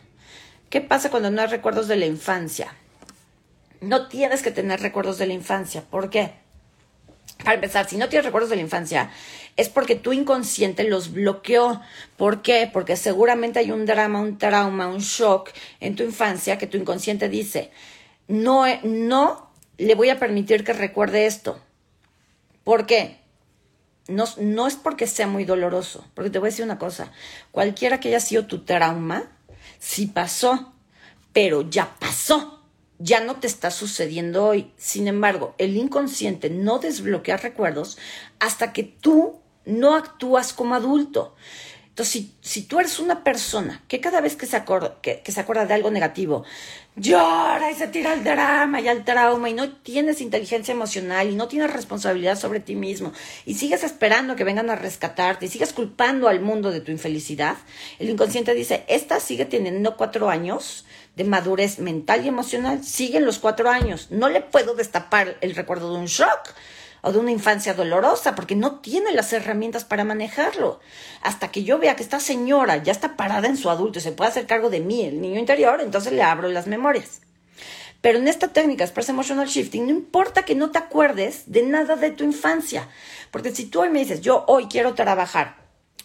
¿Qué pasa cuando no hay recuerdos de la infancia? No tienes que tener recuerdos de la infancia. ¿Por qué? Para empezar, si no tienes recuerdos de la infancia, es porque tu inconsciente los bloqueó. ¿Por qué? Porque seguramente hay un drama, un trauma, un shock en tu infancia que tu inconsciente dice, no, no le voy a permitir que recuerde esto. ¿Por qué? No, es porque sea muy doloroso, porque te voy a decir una cosa, cualquiera que haya sido tu trauma, sí pasó, pero ya pasó, ya no te está sucediendo hoy. Sin embargo, el inconsciente no desbloquea recuerdos hasta que tú no actúas como adulto. Entonces, si, tú eres una persona que cada vez que se, acorda, que, se acuerda de algo negativo, llora y se tira al drama y al trauma y no tienes inteligencia emocional y no tienes responsabilidad sobre ti mismo y sigues esperando que vengan a rescatarte y sigues culpando al mundo de tu infelicidad, el inconsciente dice, esta sigue teniendo cuatro años de madurez mental y emocional, siguen los cuatro años, no le puedo destapar el recuerdo de un shock o de una infancia dolorosa, porque no tiene las herramientas para manejarlo. Hasta que yo vea que esta señora ya está parada en su adulto y se puede hacer cargo de mí, el niño interior, entonces le abro las memorias. Pero en esta técnica Express Emotional Shifting, no importa que no te acuerdes de nada de tu infancia, porque si tú hoy me dices, yo hoy quiero trabajar,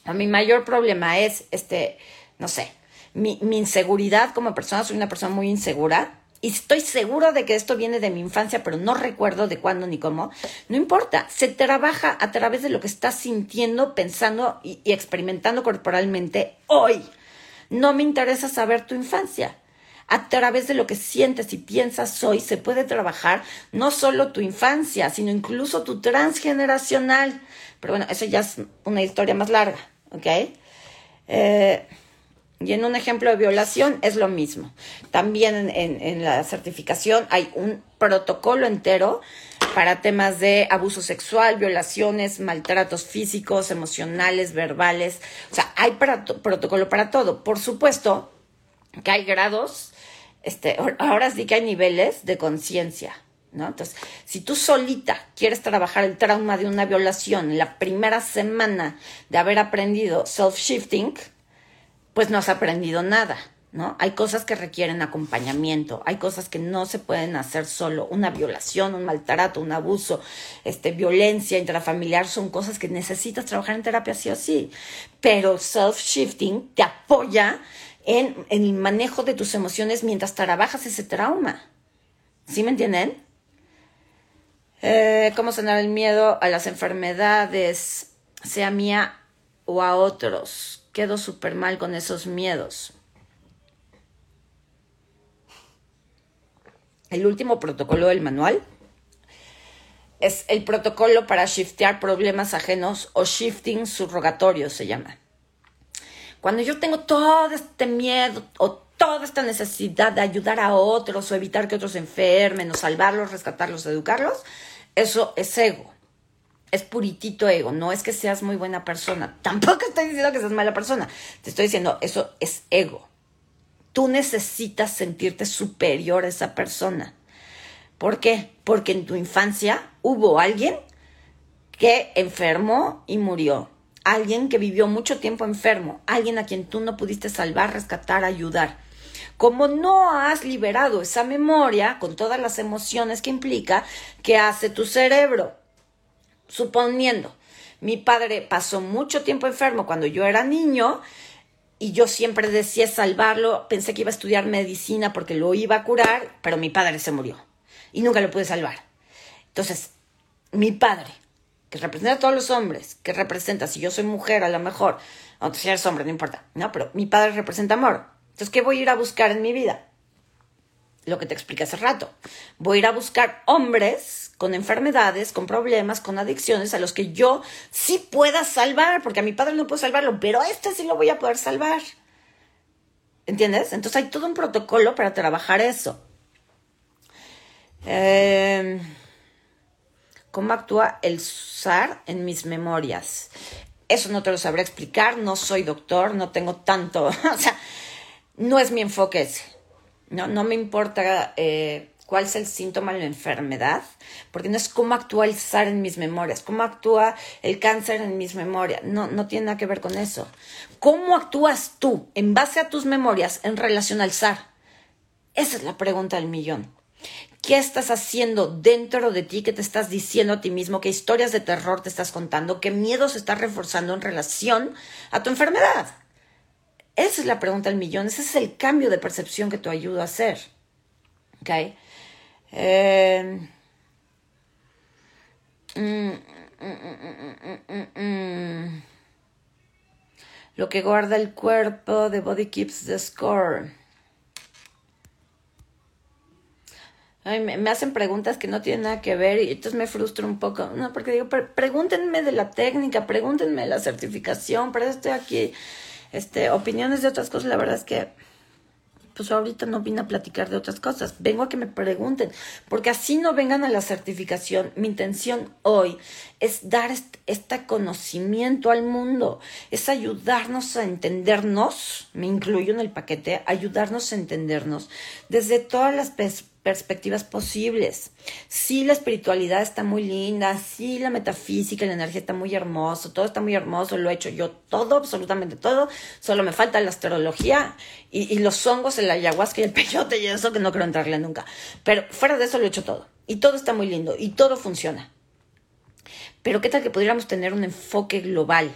a mi mayor problema es, este, no sé, mi, mi inseguridad como persona, soy una persona muy insegura, y estoy seguro de que esto viene de mi infancia, pero no recuerdo de cuándo ni cómo, no importa, se trabaja a través de lo que estás sintiendo, pensando y, experimentando corporalmente hoy. No me interesa saber tu infancia. A través de lo que sientes y piensas hoy se puede trabajar no solo tu infancia, sino incluso tu transgeneracional. Pero bueno, eso ya es una historia más larga, ¿ok? Eh, Y en un ejemplo de violación es lo mismo. También en, la certificación hay un protocolo entero para temas de abuso sexual, violaciones, maltratos físicos, emocionales, verbales. O sea, hay protocolo para todo. Por supuesto que hay grados, este, ahora sí que hay niveles de conciencia. ¿No? Entonces, si tú solita quieres trabajar el trauma de una violación en la primera semana de haber aprendido self-shifting, pues no has aprendido nada, ¿no? Hay cosas que requieren acompañamiento, hay cosas que no se pueden hacer solo. Una violación, un maltrato, un abuso, este, violencia intrafamiliar son cosas que necesitas trabajar en terapia sí o sí. Pero self-shifting te apoya en, el manejo de tus emociones mientras trabajas ese trauma. ¿Sí me entienden? Eh, ¿Cómo sanar el miedo a las enfermedades, sea mía o a otros? Quedo súper mal con esos miedos. El último protocolo del manual es el protocolo para shiftear problemas ajenos o shifting subrogatorio se llama. Cuando yo tengo todo este miedo o toda esta necesidad de ayudar a otros o evitar que otros se enfermen o salvarlos, rescatarlos, educarlos, eso es ego es puritito ego, no es que seas muy buena persona, [LAUGHS] tampoco estoy diciendo que seas mala persona, te estoy diciendo, eso es ego. Tú necesitas sentirte superior a esa persona. ¿Por qué? Porque en tu infancia hubo alguien que enfermó y murió, alguien que vivió mucho tiempo enfermo, alguien a quien tú no pudiste salvar, rescatar, ayudar. Como no has liberado esa memoria con todas las emociones que implica, ¿qué hace tu cerebro? Suponiendo, mi padre pasó mucho tiempo enfermo cuando yo era niño y yo siempre decía salvarlo, pensé que iba a estudiar medicina porque lo iba a curar, pero mi padre se murió y nunca lo pude salvar. Entonces, mi padre, que representa a todos los hombres, que representa, si yo soy mujer a lo mejor, o si eres hombre, no importa, no, pero mi padre representa amor. Entonces, ¿qué voy a ir a buscar en mi vida? Lo que te expliqué hace rato. Voy a ir a buscar hombres con enfermedades, con problemas, con adicciones, a los que yo sí pueda salvar, porque a mi padre no puedo salvarlo, pero a este sí lo voy a poder salvar. ¿Entiendes? Entonces hay todo un protocolo para trabajar eso. Em, ¿Cómo actúa el SAR en mis memorias? Eso no te lo sabré explicar, no soy doctor, no tengo tanto, [LAUGHS] o sea, no es mi enfoque ese. No, no me importa eh, cuál es el síntoma de la enfermedad, porque no es cómo actúa el SAR en mis memorias, cómo actúa el cáncer en mis memorias, no, no tiene nada que ver con eso. ¿Cómo actúas tú en base a tus memorias en relación al SAR? Esa es la pregunta del millón. ¿Qué estás haciendo dentro de ti? ¿Qué te estás diciendo a ti mismo? ¿Qué historias de terror te estás contando? ¿Qué miedos estás reforzando en relación a tu enfermedad? Esa es la pregunta del millón. Ese es el cambio de percepción que te ayuda a hacer. ¿Okay? Eh, lo que guarda el cuerpo, the body keeps the score. me, hacen preguntas que no tienen nada que ver y entonces me frustro un poco. No, porque digo, pregúntenme de la técnica, pregúntenme de la certificación, pero estoy aquí. Este, opiniones de otras cosas, la verdad es que pues ahorita no vine a platicar de otras cosas, vengo a que me pregunten, porque así no vengan a la certificación. Mi intención hoy es dar este, conocimiento al mundo, es ayudarnos a entendernos, me incluyo en el paquete, ayudarnos a entendernos desde todas las perspectivas perspectivas posibles. Sí, la espiritualidad está muy linda, sí, la metafísica la energía está muy hermoso, todo está muy hermoso, lo he hecho yo todo, absolutamente todo, solo me falta la astrología y, los hongos, el ayahuasca y el peyote y eso que no quiero entrarle nunca. Pero fuera de eso lo he hecho todo y todo está muy lindo y todo funciona. Pero qué tal que pudiéramos tener un enfoque global,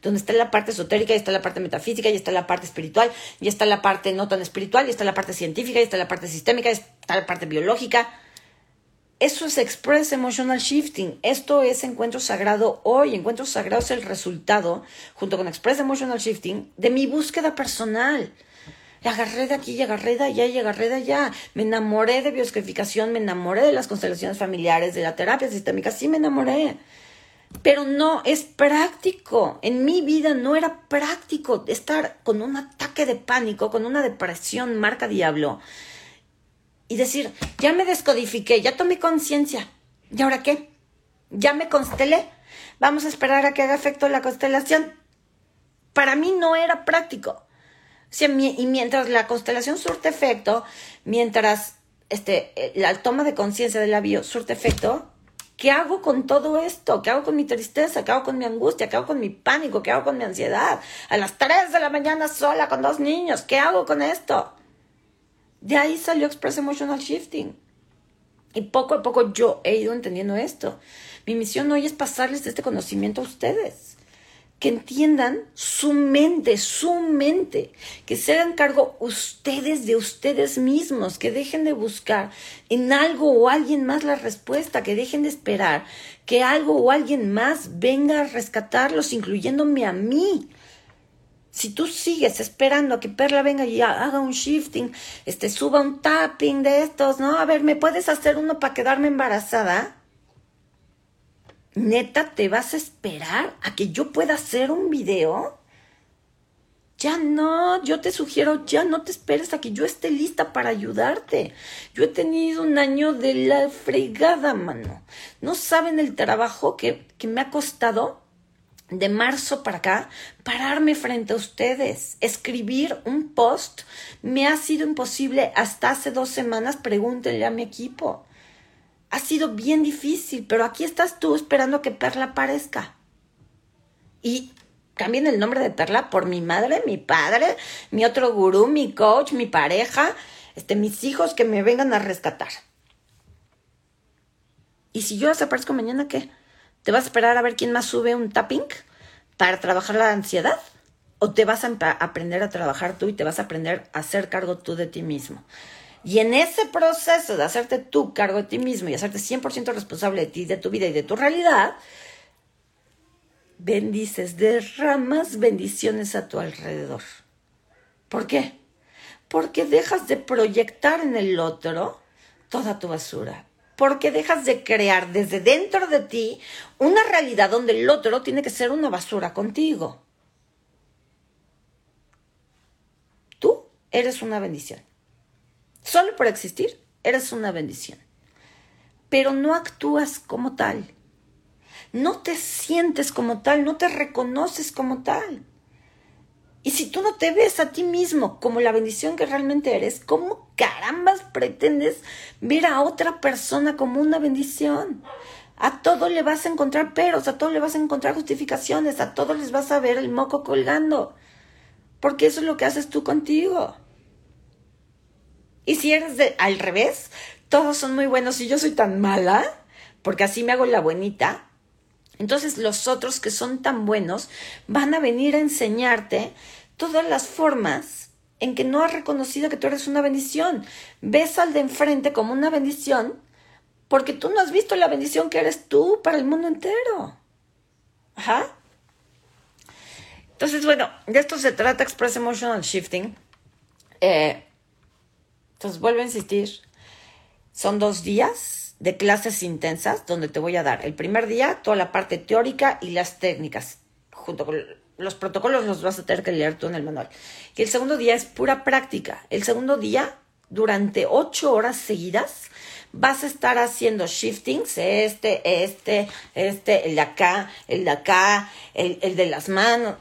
donde está la parte esotérica, y está la parte metafísica, y está la parte espiritual, y está la parte no tan espiritual, y está la parte científica, y está la parte sistémica, y está la parte biológica. Eso es Express Emotional Shifting. Esto es Encuentro Sagrado hoy. Encuentro Sagrado es el resultado, junto con Express Emotional Shifting, de mi búsqueda personal. Agarré de aquí y agarré de allá y agarré de allá. Me enamoré de bioscodificación, me enamoré de las constelaciones familiares, de la terapia sistémica, sí me enamoré. Pero no es práctico. En mi vida no era práctico estar con un ataque de pánico, con una depresión marca diablo y decir, ya me descodifiqué, ya tomé conciencia. ¿Y ahora qué? ¿Ya me constelé? Vamos a esperar a que haga efecto la constelación. Para mí no era práctico. y mientras la constelación surte efecto, mientras este, eh, la toma de conciencia del labio surte efecto, ¿qué hago con todo esto? ¿Qué hago con mi tristeza? ¿Qué hago con mi angustia? ¿Qué hago con mi pánico? ¿Qué hago con mi ansiedad? A las 3 de la mañana sola con dos niños, ¿qué hago con esto? De ahí salió Express Emotional Shifting. Y poco a poco yo he ido entendiendo esto. Mi misión hoy es pasarles este conocimiento a ustedes que entiendan su mente, su mente, que se hagan cargo ustedes de ustedes mismos, que dejen de buscar en algo o alguien más la respuesta, que dejen de esperar que algo o alguien más venga a rescatarlos, incluyéndome a mí. Si tú sigues esperando a que Perla venga y haga un shifting, este, suba un tapping de estos, ¿no? A ver, ¿me puedes hacer uno para quedarme embarazada? ¿Neta te vas a esperar a que yo pueda hacer un video? Ya no, yo te sugiero, ya no te esperes a que yo esté lista para ayudarte. Yo he tenido un año de la fregada, mano. No saben el trabajo que, que me ha costado de marzo para acá pararme frente a ustedes. Escribir un post me ha sido imposible hasta hace dos semanas. Pregúntenle a mi equipo ha sido bien difícil, pero aquí estás tú esperando que Perla aparezca. Y cambien el nombre de Perla por mi madre, mi padre, mi otro gurú, mi coach, mi pareja, este, mis hijos que me vengan a rescatar. Y si yo desaparezco mañana, ¿qué? ¿Te vas a esperar a ver quién más sube un tapping para trabajar la ansiedad? ¿O te vas a aprender a trabajar tú y te vas a aprender a hacer cargo tú de ti mismo? Y en ese proceso de hacerte tú cargo de ti mismo y hacerte 100% responsable de ti, de tu vida y de tu realidad, bendices, derramas bendiciones a tu alrededor. ¿Por qué? Porque dejas de proyectar en el otro toda tu basura. Porque dejas de crear desde dentro de ti una realidad donde el otro tiene que ser una basura contigo. Tú eres una bendición. Solo por existir, eres una bendición. Pero no actúas como tal. No te sientes como tal, no te reconoces como tal. Y si tú no te ves a ti mismo como la bendición que realmente eres, ¿cómo carambas pretendes ver a otra persona como una bendición? A todo le vas a encontrar peros, a todo le vas a encontrar justificaciones, a todo les vas a ver el moco colgando. Porque eso es lo que haces tú contigo. Y si eres de, al revés, todos son muy buenos y yo soy tan mala, porque así me hago la buenita, entonces los otros que son tan buenos van a venir a enseñarte todas las formas en que no has reconocido que tú eres una bendición. Ves al de enfrente como una bendición porque tú no has visto la bendición que eres tú para el mundo entero. Ajá. Entonces, bueno, de esto se trata Express Emotional Shifting. Eh, vuelvo a insistir, son dos días de clases intensas donde te voy a dar el primer día toda la parte teórica y las técnicas, junto con los protocolos los vas a tener que leer tú en el manual. Y el segundo día es pura práctica. El segundo día, durante ocho horas seguidas, vas a estar haciendo shiftings, este, este, este, el de acá, el de acá, el, el de las manos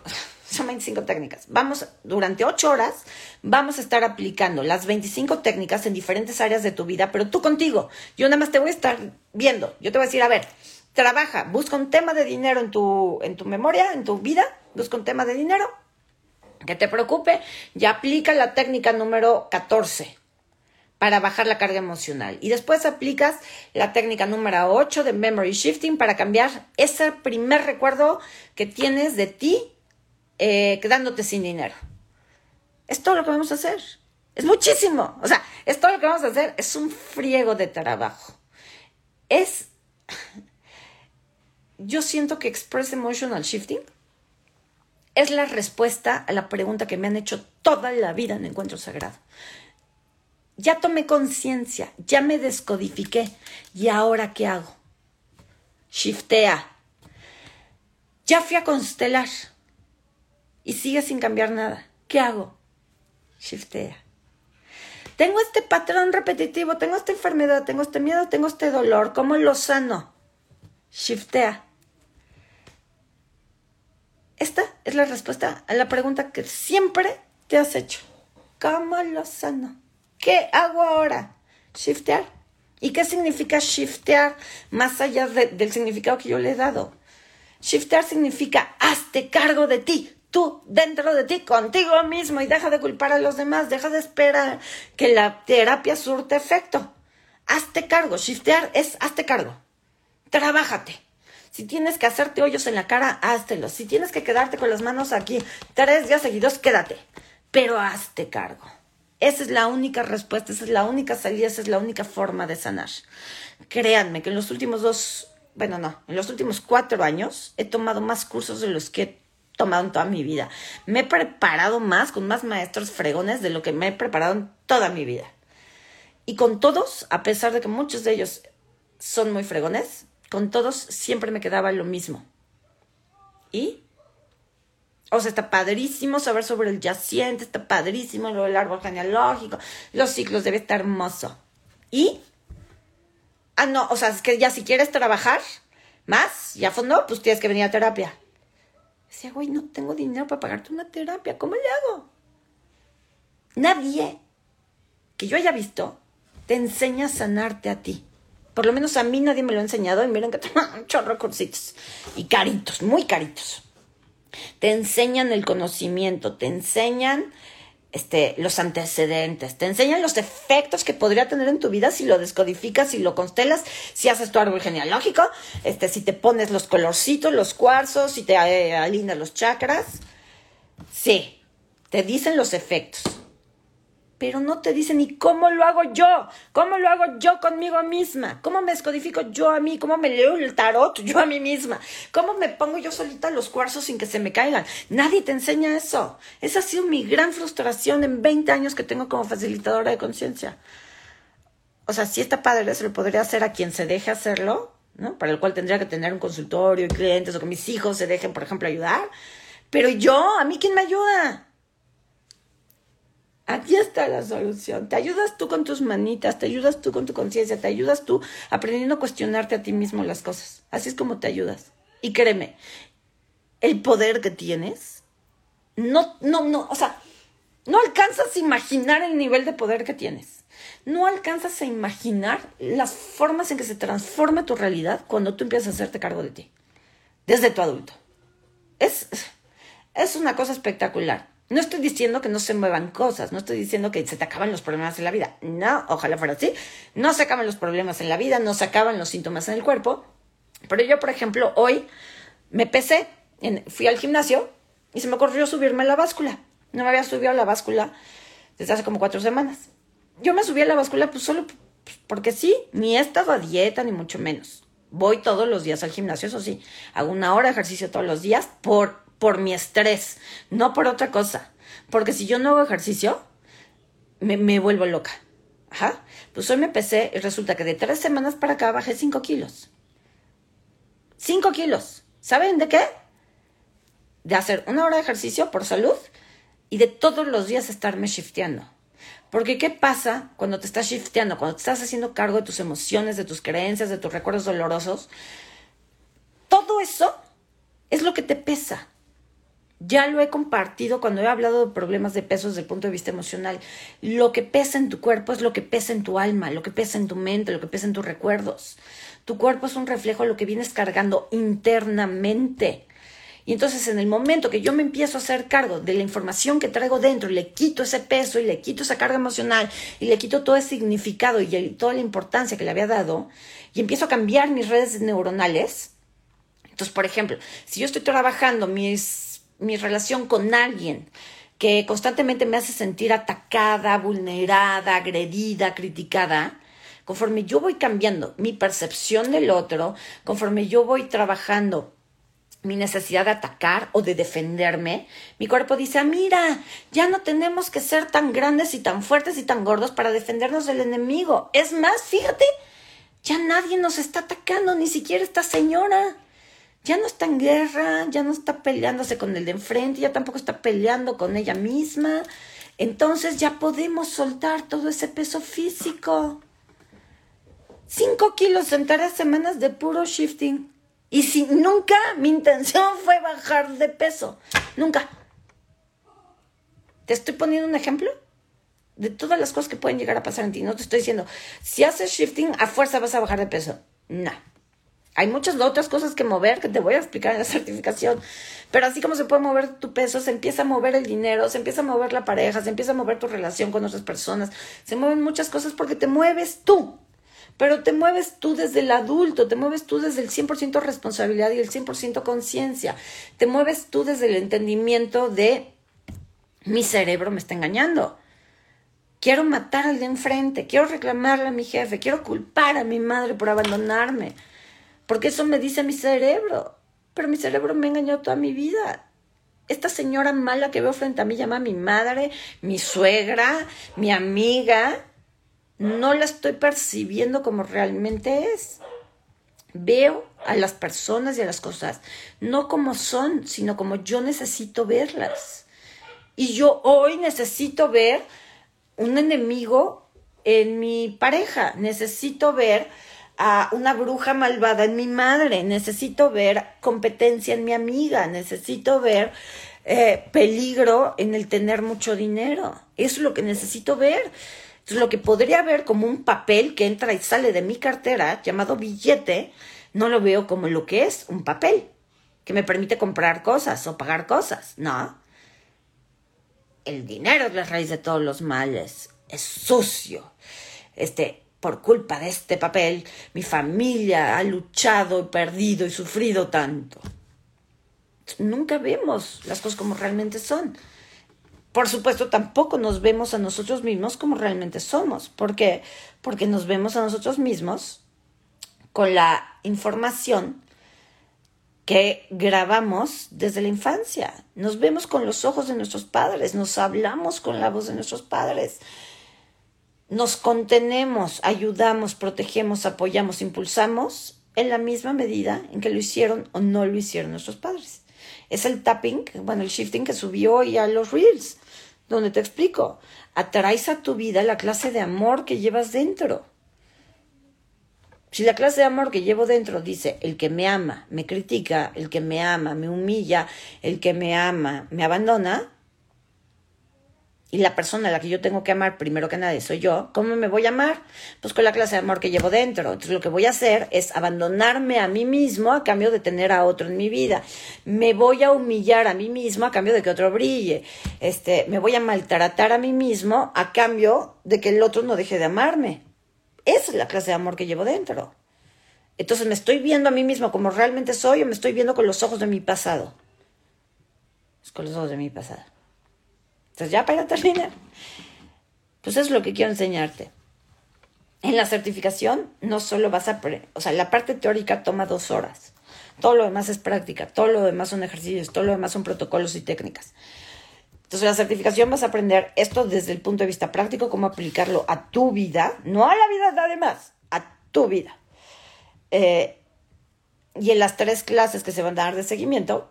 son 25 técnicas. Vamos, durante 8 horas, vamos a estar aplicando las 25 técnicas en diferentes áreas de tu vida, pero tú contigo. Yo nada más te voy a estar viendo. Yo te voy a decir, a ver, trabaja, busca un tema de dinero en tu, en tu memoria, en tu vida, busca un tema de dinero que te preocupe y aplica la técnica número 14 para bajar la carga emocional. Y después aplicas la técnica número 8 de memory shifting para cambiar ese primer recuerdo que tienes de ti eh, quedándote sin dinero. Es todo lo que vamos a hacer. Es muchísimo. O sea, es todo lo que vamos a hacer. Es un friego de trabajo. Es... Yo siento que Express Emotional Shifting es la respuesta a la pregunta que me han hecho toda la vida en Encuentro Sagrado. Ya tomé conciencia, ya me descodifiqué. ¿Y ahora qué hago? Shiftea. Ya fui a constelar y sigue sin cambiar nada. ¿Qué hago? Shiftea. Tengo este patrón repetitivo, tengo esta enfermedad, tengo este miedo, tengo este dolor. ¿Cómo lo sano? Shiftea. Esta es la respuesta a la pregunta que siempre te has hecho. ¿Cómo lo sano? ¿Qué hago ahora? Shiftear. ¿Y qué significa shiftear más allá del significado que yo le he dado? Shiftear significa hazte cargo de ti, tú dentro de ti, contigo mismo y deja de culpar a los demás, deja de esperar que la terapia surte efecto. Hazte cargo, shiftear es hazte cargo. Trabájate. Si tienes que hacerte hoyos en la cara, háztelo. Si tienes que quedarte con las manos aquí tres días seguidos, quédate. Pero hazte cargo. Esa es la única respuesta, esa es la única salida, esa es la única forma de sanar. Créanme que en los últimos dos, bueno, no, en los últimos cuatro años he tomado más cursos de los que tomado en toda mi vida. Me he preparado más con más maestros fregones de lo que me he preparado en toda mi vida. Y con todos, a pesar de que muchos de ellos son muy fregones, con todos siempre me quedaba lo mismo. ¿Y? O sea, está padrísimo saber sobre el yaciente, está padrísimo lo del árbol genealógico, los ciclos, debe estar hermoso. ¿Y? Ah, no, o sea, es que ya si quieres trabajar más y a fondo, pues tienes que venir a terapia. Decía, no tengo dinero para pagarte una terapia, ¿cómo le hago? Nadie que yo haya visto te enseña a sanarte a ti. Por lo menos a mí nadie me lo ha enseñado y miren que tengo [LAUGHS] un chorro cursitos. Y caritos, muy caritos. Te enseñan el conocimiento, te enseñan este, los antecedentes, te enseñan los efectos que podría tener en tu vida si lo descodificas, si lo constelas, si haces tu árbol genealógico, este, si te pones los colorcitos, los cuarzos, si te eh, alineas los chakras. Sí, te dicen los efectos pero no te dicen ni cómo lo hago yo, cómo lo hago yo conmigo misma, cómo me descodifico yo a mí, cómo me leo el tarot yo a mí misma, cómo me pongo yo solita los cuarzos sin que se me caigan. Nadie te enseña eso. Esa ha sido mi gran frustración en 20 años que tengo como facilitadora de conciencia. O sea, si está padre, se lo podría hacer a quien se deje hacerlo, ¿no? Para el cual tendría que tener un consultorio y clientes o que mis hijos se dejen, por ejemplo, ayudar. Pero yo, ¿a mí quién me ayuda? Aquí está la solución. Te ayudas tú con tus manitas, te ayudas tú con tu conciencia, te ayudas tú aprendiendo a cuestionarte a ti mismo las cosas. Así es como te ayudas. Y créeme, el poder que tienes, no, no, no, o sea, no alcanzas a imaginar el nivel de poder que tienes. No alcanzas a imaginar las formas en que se transforma tu realidad cuando tú empiezas a hacerte cargo de ti, desde tu adulto. Es, es una cosa espectacular. No estoy diciendo que no se muevan cosas, no estoy diciendo que se te acaban los problemas en la vida. No, ojalá fuera así. No se acaban los problemas en la vida, no se acaban los síntomas en el cuerpo. Pero yo, por ejemplo, hoy me pesé, fui al gimnasio y se me ocurrió subirme a la báscula. No me había subido a la báscula desde hace como cuatro semanas. Yo me subí a la báscula pues solo pues, porque sí, ni he estado a dieta ni mucho menos. Voy todos los días al gimnasio, eso sí, hago una hora de ejercicio todos los días por por mi estrés, no por otra cosa. Porque si yo no hago ejercicio, me, vuelvo loca. Ajá. Pues hoy me pesé y resulta que de tres semanas para acá bajé cinco kilos. Cinco kilos. ¿Saben de qué? De hacer una hora de ejercicio por salud y de todos los días estarme shifteando. Porque ¿qué pasa cuando te estás shifteando? Cuando te estás haciendo cargo de tus emociones, de tus creencias, de tus recuerdos dolorosos. Todo eso es lo que te pesa. Ya lo he compartido cuando he hablado de problemas de peso desde el punto de vista emocional. Lo que pesa en tu cuerpo es lo que pesa en tu alma, lo que pesa en tu mente, lo que pesa en tus recuerdos. Tu cuerpo es un reflejo de lo que vienes cargando internamente. Y entonces en el momento que yo me empiezo a hacer cargo de la información que traigo dentro, le quito ese peso y le quito esa carga emocional y le quito todo ese significado y toda la importancia que le había dado y empiezo a cambiar mis redes neuronales. Entonces, por ejemplo, si yo estoy trabajando mis mi relación con alguien que constantemente me hace sentir atacada, vulnerada, agredida, criticada, conforme yo voy cambiando mi percepción del otro, conforme yo voy trabajando mi necesidad de atacar o de defenderme, mi cuerpo dice, ah, mira, ya no tenemos que ser tan grandes y tan fuertes y tan gordos para defendernos del enemigo. Es más, fíjate, ya nadie nos está atacando, ni siquiera esta señora. Ya no está en guerra, ya no está peleándose con el de enfrente, ya tampoco está peleando con ella misma. Entonces ya podemos soltar todo ese peso físico. Cinco kilos en tres semanas de puro shifting. Y si nunca mi intención [LAUGHS] fue bajar de peso. Nunca. Te estoy poniendo un ejemplo de todas las cosas que pueden llegar a pasar en ti. No te estoy diciendo, si haces shifting, a fuerza vas a bajar de peso. No. Hay muchas otras cosas que mover que te voy a explicar en la certificación. Pero así como se puede mover tu peso, se empieza a mover el dinero, se empieza a mover la pareja, se empieza a mover tu relación con otras personas. Se mueven muchas cosas porque te mueves tú. Pero te mueves tú desde el adulto, te mueves tú desde el 100% responsabilidad y el 100% conciencia. Te mueves tú desde el entendimiento de mi cerebro me está engañando. Quiero matar al de enfrente, quiero reclamarle a mi jefe, quiero culpar a mi madre por abandonarme. Porque eso me dice mi cerebro. Pero mi cerebro me engañó toda mi vida. Esta señora mala que veo frente a mí llama mi madre, mi suegra, mi amiga. No la estoy percibiendo como realmente es. Veo a las personas y a las cosas no como son, sino como yo necesito verlas. Y yo hoy necesito ver un enemigo en mi pareja, necesito ver a una bruja malvada en mi madre, necesito ver competencia en mi amiga, necesito ver eh, peligro en el tener mucho dinero. Eso es lo que necesito ver. Entonces, lo que podría ver como un papel que entra y sale de mi cartera, llamado billete, no lo veo como lo que es, un papel, que me permite comprar cosas o pagar cosas. No, el dinero es la raíz de todos los males, es sucio. Este, por culpa de este papel, mi familia ha luchado perdido y sufrido tanto. Nunca vemos las cosas como realmente son. Por supuesto, tampoco nos vemos a nosotros mismos como realmente somos. ¿Por qué? Porque nos vemos a nosotros mismos con la información que grabamos desde la infancia. Nos vemos con los ojos de nuestros padres, nos hablamos con la voz de nuestros padres, nos contenemos, ayudamos, protegemos, apoyamos, impulsamos en la misma medida en que lo hicieron o no lo hicieron nuestros padres. Es el tapping, bueno, el shifting que subió hoy a los reels, donde te explico, atraes a tu vida la clase de amor que llevas dentro. Si la clase de amor que llevo dentro dice, el que me ama, me critica, el que me ama, me humilla, el que me ama, me abandona, y la persona a la que yo tengo que amar primero que nadie soy yo, ¿cómo me voy a amar? Pues con la clase de amor que llevo dentro. Entonces lo que voy a hacer es abandonarme a mí mismo a cambio de tener a otro en mi vida. Me voy a humillar a mí mismo a cambio de que otro brille. Este, me voy a maltratar a mí mismo a cambio de que el otro no deje de amarme. Esa es la clase de amor que llevo dentro. Entonces me estoy viendo a mí mismo como realmente soy o me estoy viendo con los ojos de mi pasado. Es con los ojos de mi pasado. Entonces ya para terminar, pues es lo que quiero enseñarte. En la certificación no solo vas a, o sea, la parte teórica toma dos horas. Todo lo demás es práctica, todo lo demás son ejercicios, todo lo demás son protocolos y técnicas. Entonces, la certificación vas a aprender esto desde el punto de vista práctico, cómo aplicarlo a tu vida, no a la vida de además, a tu vida. Eh, y en las tres clases que se van a dar de seguimiento,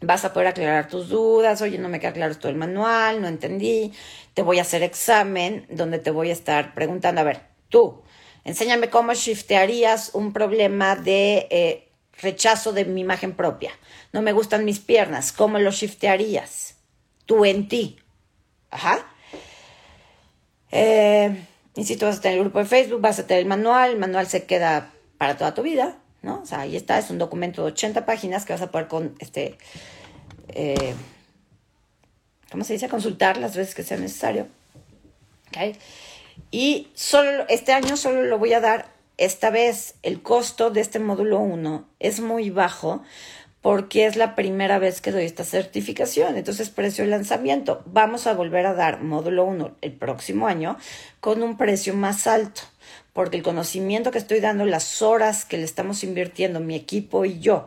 vas a poder aclarar tus dudas, oye, no me queda claro esto del manual, no entendí, te voy a hacer examen donde te voy a estar preguntando, a ver, tú, enséñame cómo shiftearías un problema de eh, rechazo de mi imagen propia. No me gustan mis piernas, ¿cómo lo shiftearías? tú en ti. Ajá. Eh, insisto, vas a tener el grupo de Facebook, vas a tener el manual, el manual se queda para toda tu vida, ¿no? O sea, ahí está, es un documento de 80 páginas que vas a poder con este, eh, ¿cómo se dice? Consultar las veces que sea necesario. ¿Okay? Y solo este año solo lo voy a dar esta vez. El costo de este módulo 1 es muy bajo porque es la primera vez que doy esta certificación. Entonces, precio de lanzamiento. Vamos a volver a dar módulo 1 el próximo año con un precio más alto, porque el conocimiento que estoy dando, las horas que le estamos invirtiendo mi equipo y yo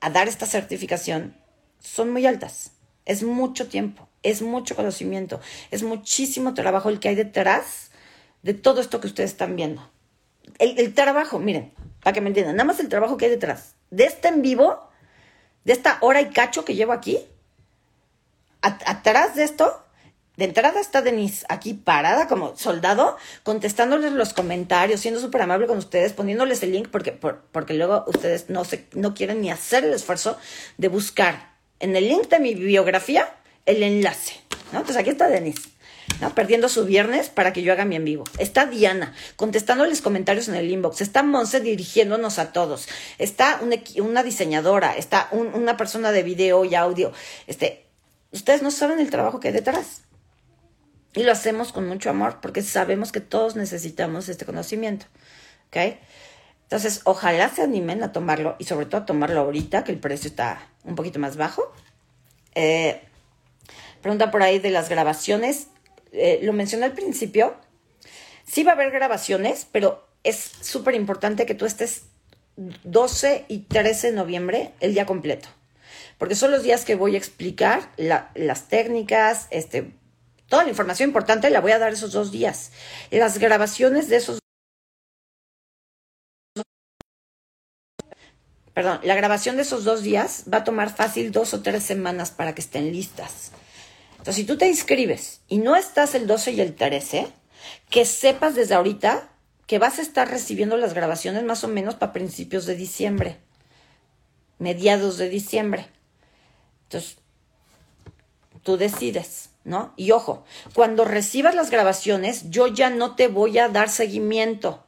a dar esta certificación son muy altas. Es mucho tiempo, es mucho conocimiento, es muchísimo trabajo el que hay detrás de todo esto que ustedes están viendo. El, el trabajo, miren, para que me entiendan, nada más el trabajo que hay detrás. De este en vivo, de esta hora y cacho que llevo aquí, atrás de esto, de entrada está Denise aquí parada como soldado, contestándoles los comentarios, siendo súper amable con ustedes, poniéndoles el link, porque, porque luego ustedes no, se, no quieren ni hacer el esfuerzo de buscar en el link de mi biografía el enlace. ¿no? Entonces aquí está Denise. ¿no? Perdiendo su viernes para que yo haga mi en vivo. Está Diana contestándoles comentarios en el inbox. Está Monse dirigiéndonos a todos. Está una, diseñadora. Está una persona de video y audio. Este, ustedes no saben el trabajo que hay detrás. Y lo hacemos con mucho amor porque sabemos que todos necesitamos este conocimiento. ¿Ok? Entonces, ojalá se animen a tomarlo y sobre todo a tomarlo ahorita, que el precio está un poquito más bajo. Eh, pregunta por ahí de las grabaciones. Eh, lo mencioné al principio. Sí va a haber grabaciones, pero es súper importante que tú estés 12 y 13 de noviembre el día completo. Porque son los días que voy a explicar las técnicas, este, toda la información importante la voy a dar esos dos días. Las grabaciones de esos perdón, la grabación de esos dos días va a tomar fácil dos o tres semanas para que estén listas. Entonces, si tú te inscribes y no estás el 12 y el 13, que sepas desde ahorita que vas a estar recibiendo las grabaciones más o menos para principios de diciembre, mediados de diciembre. Entonces, tú decides, ¿no? Y ojo, cuando recibas las grabaciones, yo ya no te voy a dar seguimiento.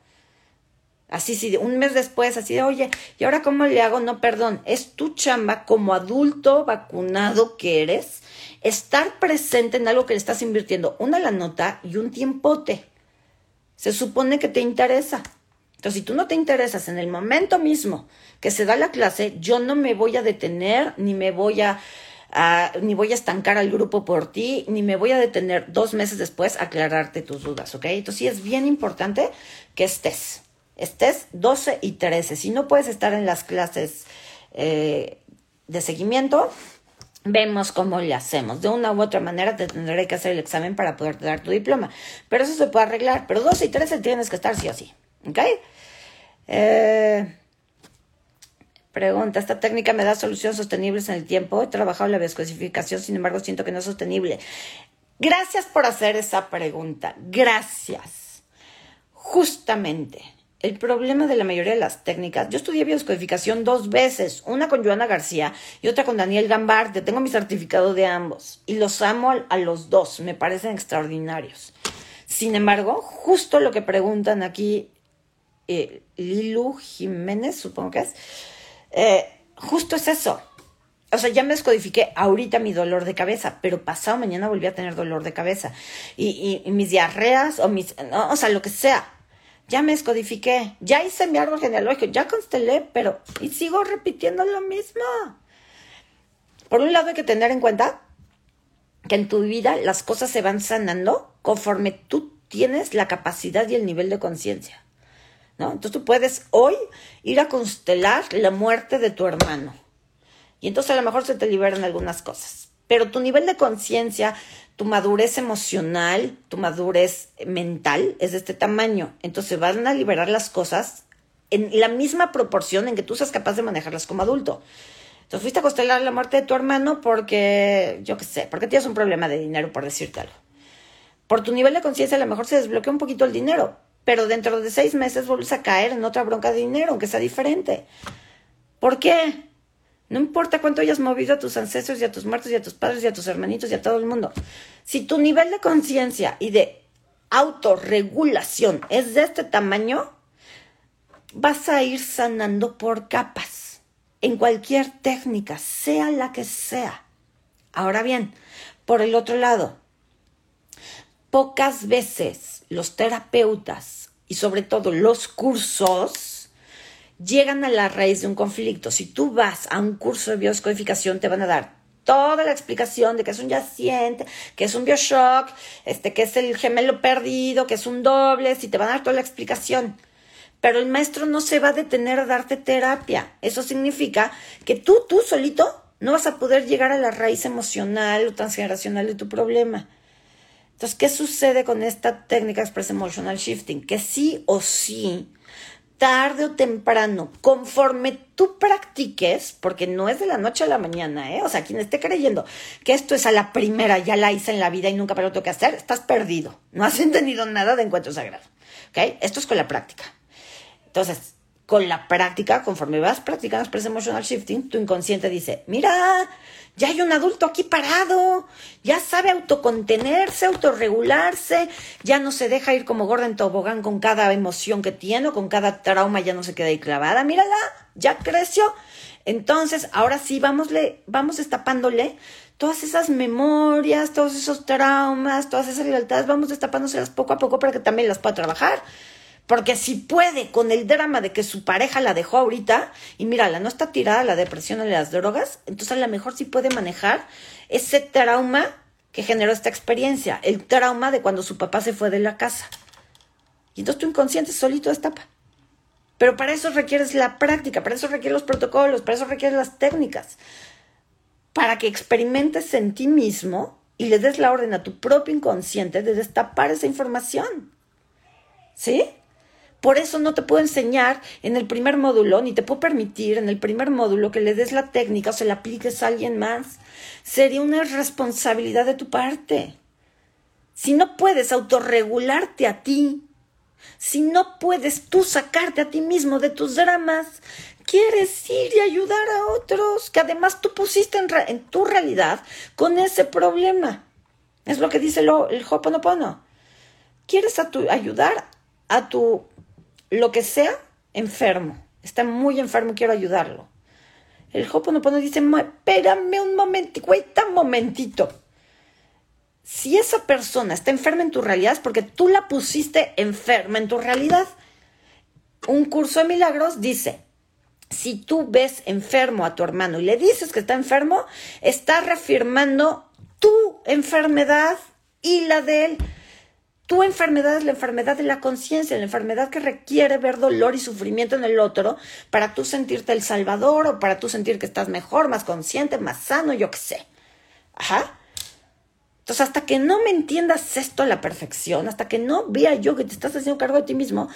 Así, sí, un mes después, así de, oye, ¿y ahora cómo le hago? No, perdón, es tu chamba como adulto vacunado que eres, estar presente en algo que le estás invirtiendo una la nota y un tiempote. Se supone que te interesa. Entonces, si tú no te interesas en el momento mismo que se da la clase, yo no me voy a detener, ni me voy a, ni voy a estancar al grupo por ti, ni me voy a detener dos meses después a aclararte tus dudas, ¿ok? Entonces, sí es bien importante que estés estés 12 y 13. Si no puedes estar en las clases eh, de seguimiento, vemos cómo le hacemos. De una u otra manera te tendré que hacer el examen para poder dar tu diploma. Pero eso se puede arreglar. Pero 12 y 13 tienes que estar sí o sí. ¿Ok? Eh, pregunta, ¿esta técnica me da soluciones sostenibles en el tiempo? He trabajado la bioscodificación, sin embargo siento que no es sostenible. Gracias por hacer esa pregunta. Gracias. Justamente el problema de la mayoría de las técnicas, yo estudié bioscodificación dos veces, una con Joana García y otra con Daniel Gambarte, tengo mi certificado de ambos y los amo a, los dos, me parecen extraordinarios. Sin embargo, justo lo que preguntan aquí eh, Lilu Jiménez, supongo que es, eh, justo es eso. O sea, ya me descodifiqué ahorita mi dolor de cabeza, pero pasado mañana volví a tener dolor de cabeza. Y, y mis diarreas o mis, no, o sea, lo que sea ya me escodifiqué, ya hice mi árbol genealógico, ya constelé, pero y sigo repitiendo lo mismo. Por un lado hay que tener en cuenta que en tu vida las cosas se van sanando conforme tú tienes la capacidad y el nivel de conciencia. ¿No? Entonces tú puedes hoy ir a constelar la muerte de tu hermano. Y entonces a lo mejor se te liberan algunas cosas. Pero tu nivel de conciencia, tu madurez emocional, tu madurez mental es de este tamaño. Entonces van a liberar las cosas en la misma proporción en que tú seas capaz de manejarlas como adulto. Entonces fuiste a costelar la muerte de tu hermano porque, yo qué sé, porque tienes un problema de dinero, por decirte algo. Por tu nivel de conciencia a lo mejor se desbloquea un poquito el dinero, pero dentro de seis meses vuelves a caer en otra bronca de dinero, aunque sea diferente. ¿Por qué? No importa cuánto hayas movido a tus ancestros y a tus muertos y a tus padres y a tus hermanitos y a todo el mundo. Si tu nivel de conciencia y de autorregulación es de este tamaño, vas a ir sanando por capas, en cualquier técnica, sea la que sea. Ahora bien, por el otro lado, pocas veces los terapeutas y sobre todo los cursos llegan a la raíz de un conflicto. Si tú vas a un curso de bioscodificación, te van a dar toda la explicación de que es un yaciente, que es un bioshock, este, que es el gemelo perdido, que es un doble, si te van a dar toda la explicación. Pero el maestro no se va a detener a darte terapia. Eso significa que tú, tú solito, no vas a poder llegar a la raíz emocional o transgeneracional de tu problema. Entonces, ¿qué sucede con esta técnica Express Emotional Shifting? Que sí o sí tarde o temprano, conforme tú practiques, porque no es de la noche a la mañana, ¿eh? O sea, quien esté creyendo que esto es a la primera, ya la hice en la vida y nunca para lo tengo que hacer, estás perdido. No has [LAUGHS] entendido nada de encuentro sagrado. ¿Ok? Esto es con la práctica. Entonces, con la práctica, conforme vas practicando Express Emotional Shifting, tu inconsciente dice, mira, ya hay un adulto aquí parado, ya sabe autocontenerse, autorregularse, ya no se deja ir como gorda en tobogán con cada emoción que tiene o con cada trauma, ya no se queda ahí clavada, mírala, ya creció. Entonces, ahora sí, vámosle, vamos destapándole todas esas memorias, todos esos traumas, todas esas lealtades, vamos destapándoselas poco a poco para que también las pueda trabajar. Porque si puede con el drama de que su pareja la dejó ahorita, y mírala, no está tirada la depresión o las drogas, entonces a lo mejor sí puede manejar ese trauma que generó esta experiencia, el trauma de cuando su papá se fue de la casa. Y entonces tu inconsciente solito destapa. Pero para eso requieres la práctica, para eso requieres los protocolos, para eso requieres las técnicas. Para que experimentes en ti mismo y le des la orden a tu propio inconsciente de destapar esa información. ¿Sí? Por eso no te puedo enseñar en el primer módulo, ni te puedo permitir en el primer módulo que le des la técnica o se la apliques a alguien más. Sería una responsabilidad de tu parte. Si no puedes autorregularte a ti, si no puedes tú sacarte a ti mismo de tus dramas, quieres ir y ayudar a otros que además tú pusiste en, tu realidad con ese problema. Es lo que dice el Hoponopono. Quieres ayudar a tu lo que sea, enfermo. Está muy enfermo, quiero ayudarlo. El Hoponopono dice, espérame un momentito, güey, un momentito. Si esa persona está enferma en tu realidad es porque tú la pusiste enferma en tu realidad. Un curso de milagros dice, si tú ves enfermo a tu hermano y le dices que está enfermo, está reafirmando tu enfermedad y la de él. Tu enfermedad es la enfermedad de la conciencia, la enfermedad que requiere ver dolor y sufrimiento en el otro para tú sentirte el salvador o para tú sentir que estás mejor, más consciente, más sano, yo qué sé. Ajá. Entonces, hasta que no me entiendas esto a la perfección, hasta que no vea yo que te estás haciendo cargo de ti mismo,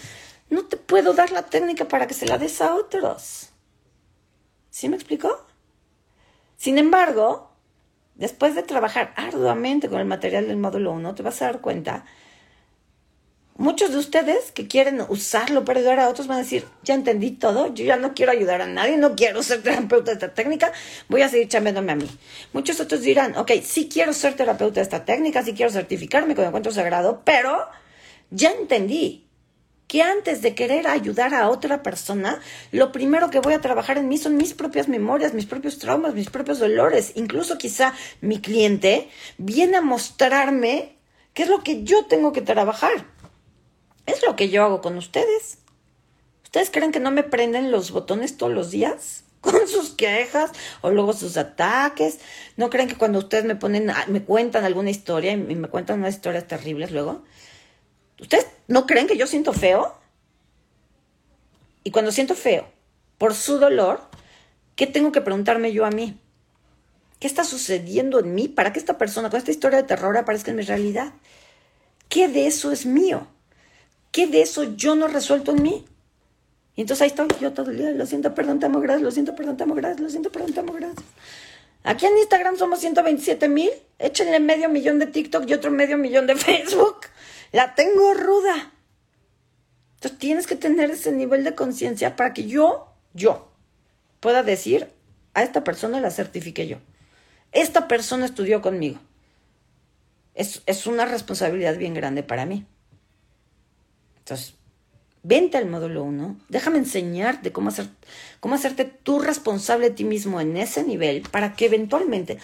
no te puedo dar la técnica para que se la des a otros. ¿Sí me explicó? Sin embargo, después de trabajar arduamente con el material del módulo 1, te vas a dar cuenta Muchos de ustedes que quieren usarlo para ayudar a otros van a decir, ya entendí todo, yo ya no quiero ayudar a nadie, no quiero ser terapeuta de esta técnica, voy a seguir chambeándome a mí. Muchos otros dirán, ok, sí quiero ser terapeuta de esta técnica, sí quiero certificarme con encuentro sagrado, pero ya entendí que antes de querer ayudar a otra persona, lo primero que voy a trabajar en mí son mis propias memorias, mis propios traumas, mis propios dolores. Incluso quizá mi cliente viene a mostrarme qué es lo que yo tengo que trabajar. Es lo que yo hago con ustedes. ¿Ustedes creen que no me prenden los botones todos los días? [LAUGHS] Con sus quejas o luego sus ataques. ¿No creen que cuando ustedes me ponen, ah, me cuentan alguna historia y me cuentan unas historias terribles luego? ¿Ustedes no creen que yo siento feo? Y cuando siento feo por su dolor, ¿qué tengo que preguntarme yo a mí? ¿Qué está sucediendo en mí para que esta persona con esta historia de terror aparezca en mi realidad? ¿Qué de eso es mío? ¿Qué de eso yo no resuelto en mí? Y entonces ahí estoy yo todo el día, lo siento, perdón, te amo, gracias, lo siento, perdón, te amo, gracias, lo siento, perdón, te amo, gracias. Aquí en Instagram somos 127 mil, échenle medio millón de TikTok y otro medio millón de [LAUGHS] Facebook. La tengo ruda. Entonces tienes que tener ese nivel de conciencia para que yo, yo, pueda decir, a esta persona la certifique yo. Esta persona estudió conmigo. Es, es una responsabilidad bien grande para mí. Entonces, vente al módulo 1, déjame enseñarte cómo, hacer, cómo hacerte tú responsable de ti mismo en ese nivel para que eventualmente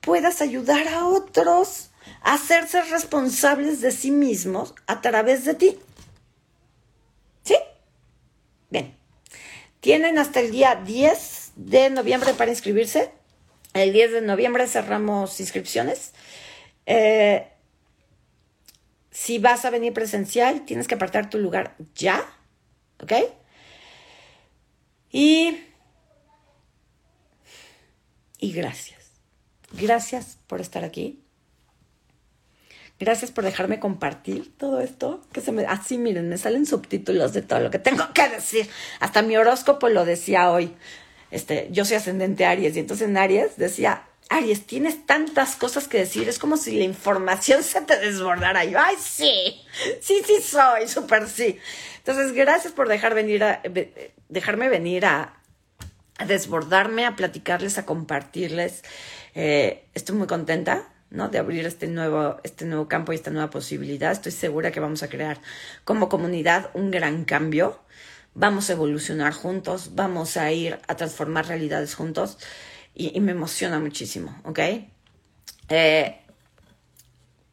puedas ayudar a otros a hacerse responsables de sí mismos a través de ti. ¿Sí? Bien. Tienen hasta el día 10 de noviembre para inscribirse. El 10 de noviembre cerramos inscripciones. Eh, si vas a venir presencial, tienes que apartar tu lugar ya, ¿ok? Y, y gracias. Gracias por estar aquí. Gracias por dejarme compartir todo esto. Que se me, así miren, me salen subtítulos de todo lo que tengo que decir. Hasta mi horóscopo lo decía hoy. Este, yo soy ascendente Aries y entonces en Aries decía, Aries, tienes tantas cosas que decir, es como si la información [LAUGHS] se te desbordara. Yo, ay, sí, sí, sí soy, súper sí. Entonces, gracias por dejar venir dejarme venir a, desbordarme, a platicarles, a compartirles. Eh, estoy muy contenta ¿no? De abrir este nuevo, este nuevo campo y esta nueva posibilidad. Estoy segura que vamos a crear como comunidad un gran cambio. Vamos a evolucionar juntos, vamos a ir a transformar realidades juntos y, me emociona muchísimo, ¿ok? Eh,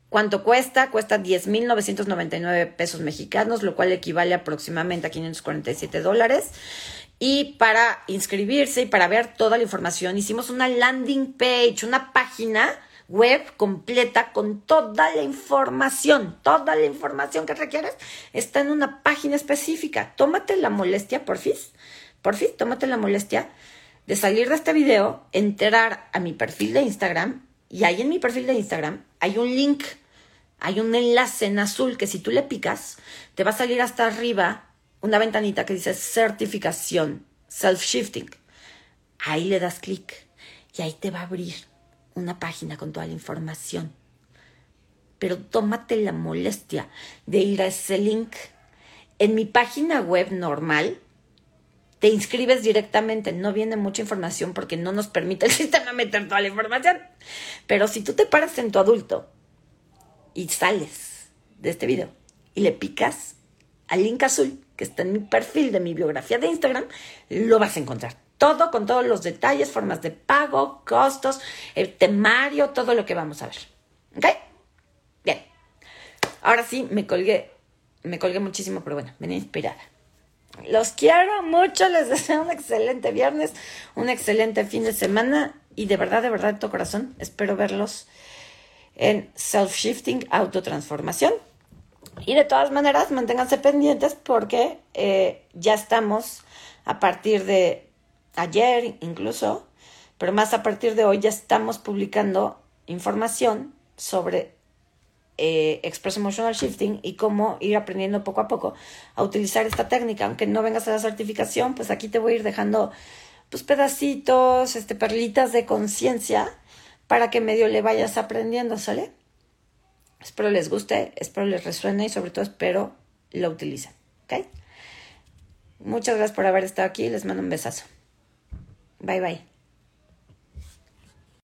¿Cuánto cuesta? Cuesta 10.999 pesos mexicanos, lo cual equivale aproximadamente a 547 dólares. Y para inscribirse y para ver toda la información, hicimos una landing page, una página web completa con toda la información, toda la información que requieres está en una página específica. Tómate la molestia, porfis, porfis, tómate la molestia de salir de este video, enterar a mi perfil de Instagram y ahí en mi perfil de Instagram hay un link, hay un enlace en azul que si tú le picas, te va a salir hasta arriba una ventanita que dice certificación, self-shifting. Ahí le das clic y ahí te va a abrir una página con toda la información. Pero tómate la molestia de ir a ese link. En mi página web normal, te inscribes directamente. No viene mucha información porque no nos permite el [LAUGHS] sistema meter toda la información. Pero si tú te paras en tu adulto y sales de este video y le picas al link azul que está en mi perfil de mi biografía de Instagram, lo vas a encontrar. Todo con todos los detalles, formas de pago, costos, el temario, todo lo que vamos a ver. ¿Ok? Bien. Ahora sí, me colgué, me colgué muchísimo, pero bueno, venía inspirada. Los quiero mucho, les deseo un excelente viernes, un excelente fin de semana y de verdad, de verdad, de todo corazón, espero verlos en Self-Shifting Autotransformación. Y de todas maneras, manténganse pendientes porque eh, ya estamos a partir de ayer incluso, pero más a partir de hoy ya estamos publicando información sobre eh, Express Emotional Shifting y cómo ir aprendiendo poco a poco a utilizar esta técnica. Aunque no vengas a la certificación, pues aquí te voy a ir dejando pues pedacitos, este, perlitas de conciencia para que medio le vayas aprendiendo, ¿sale? Espero les guste, espero les resuene y sobre todo espero lo utilicen, ¿ok? Muchas gracias por haber estado aquí, les mando un besazo. Bye bye.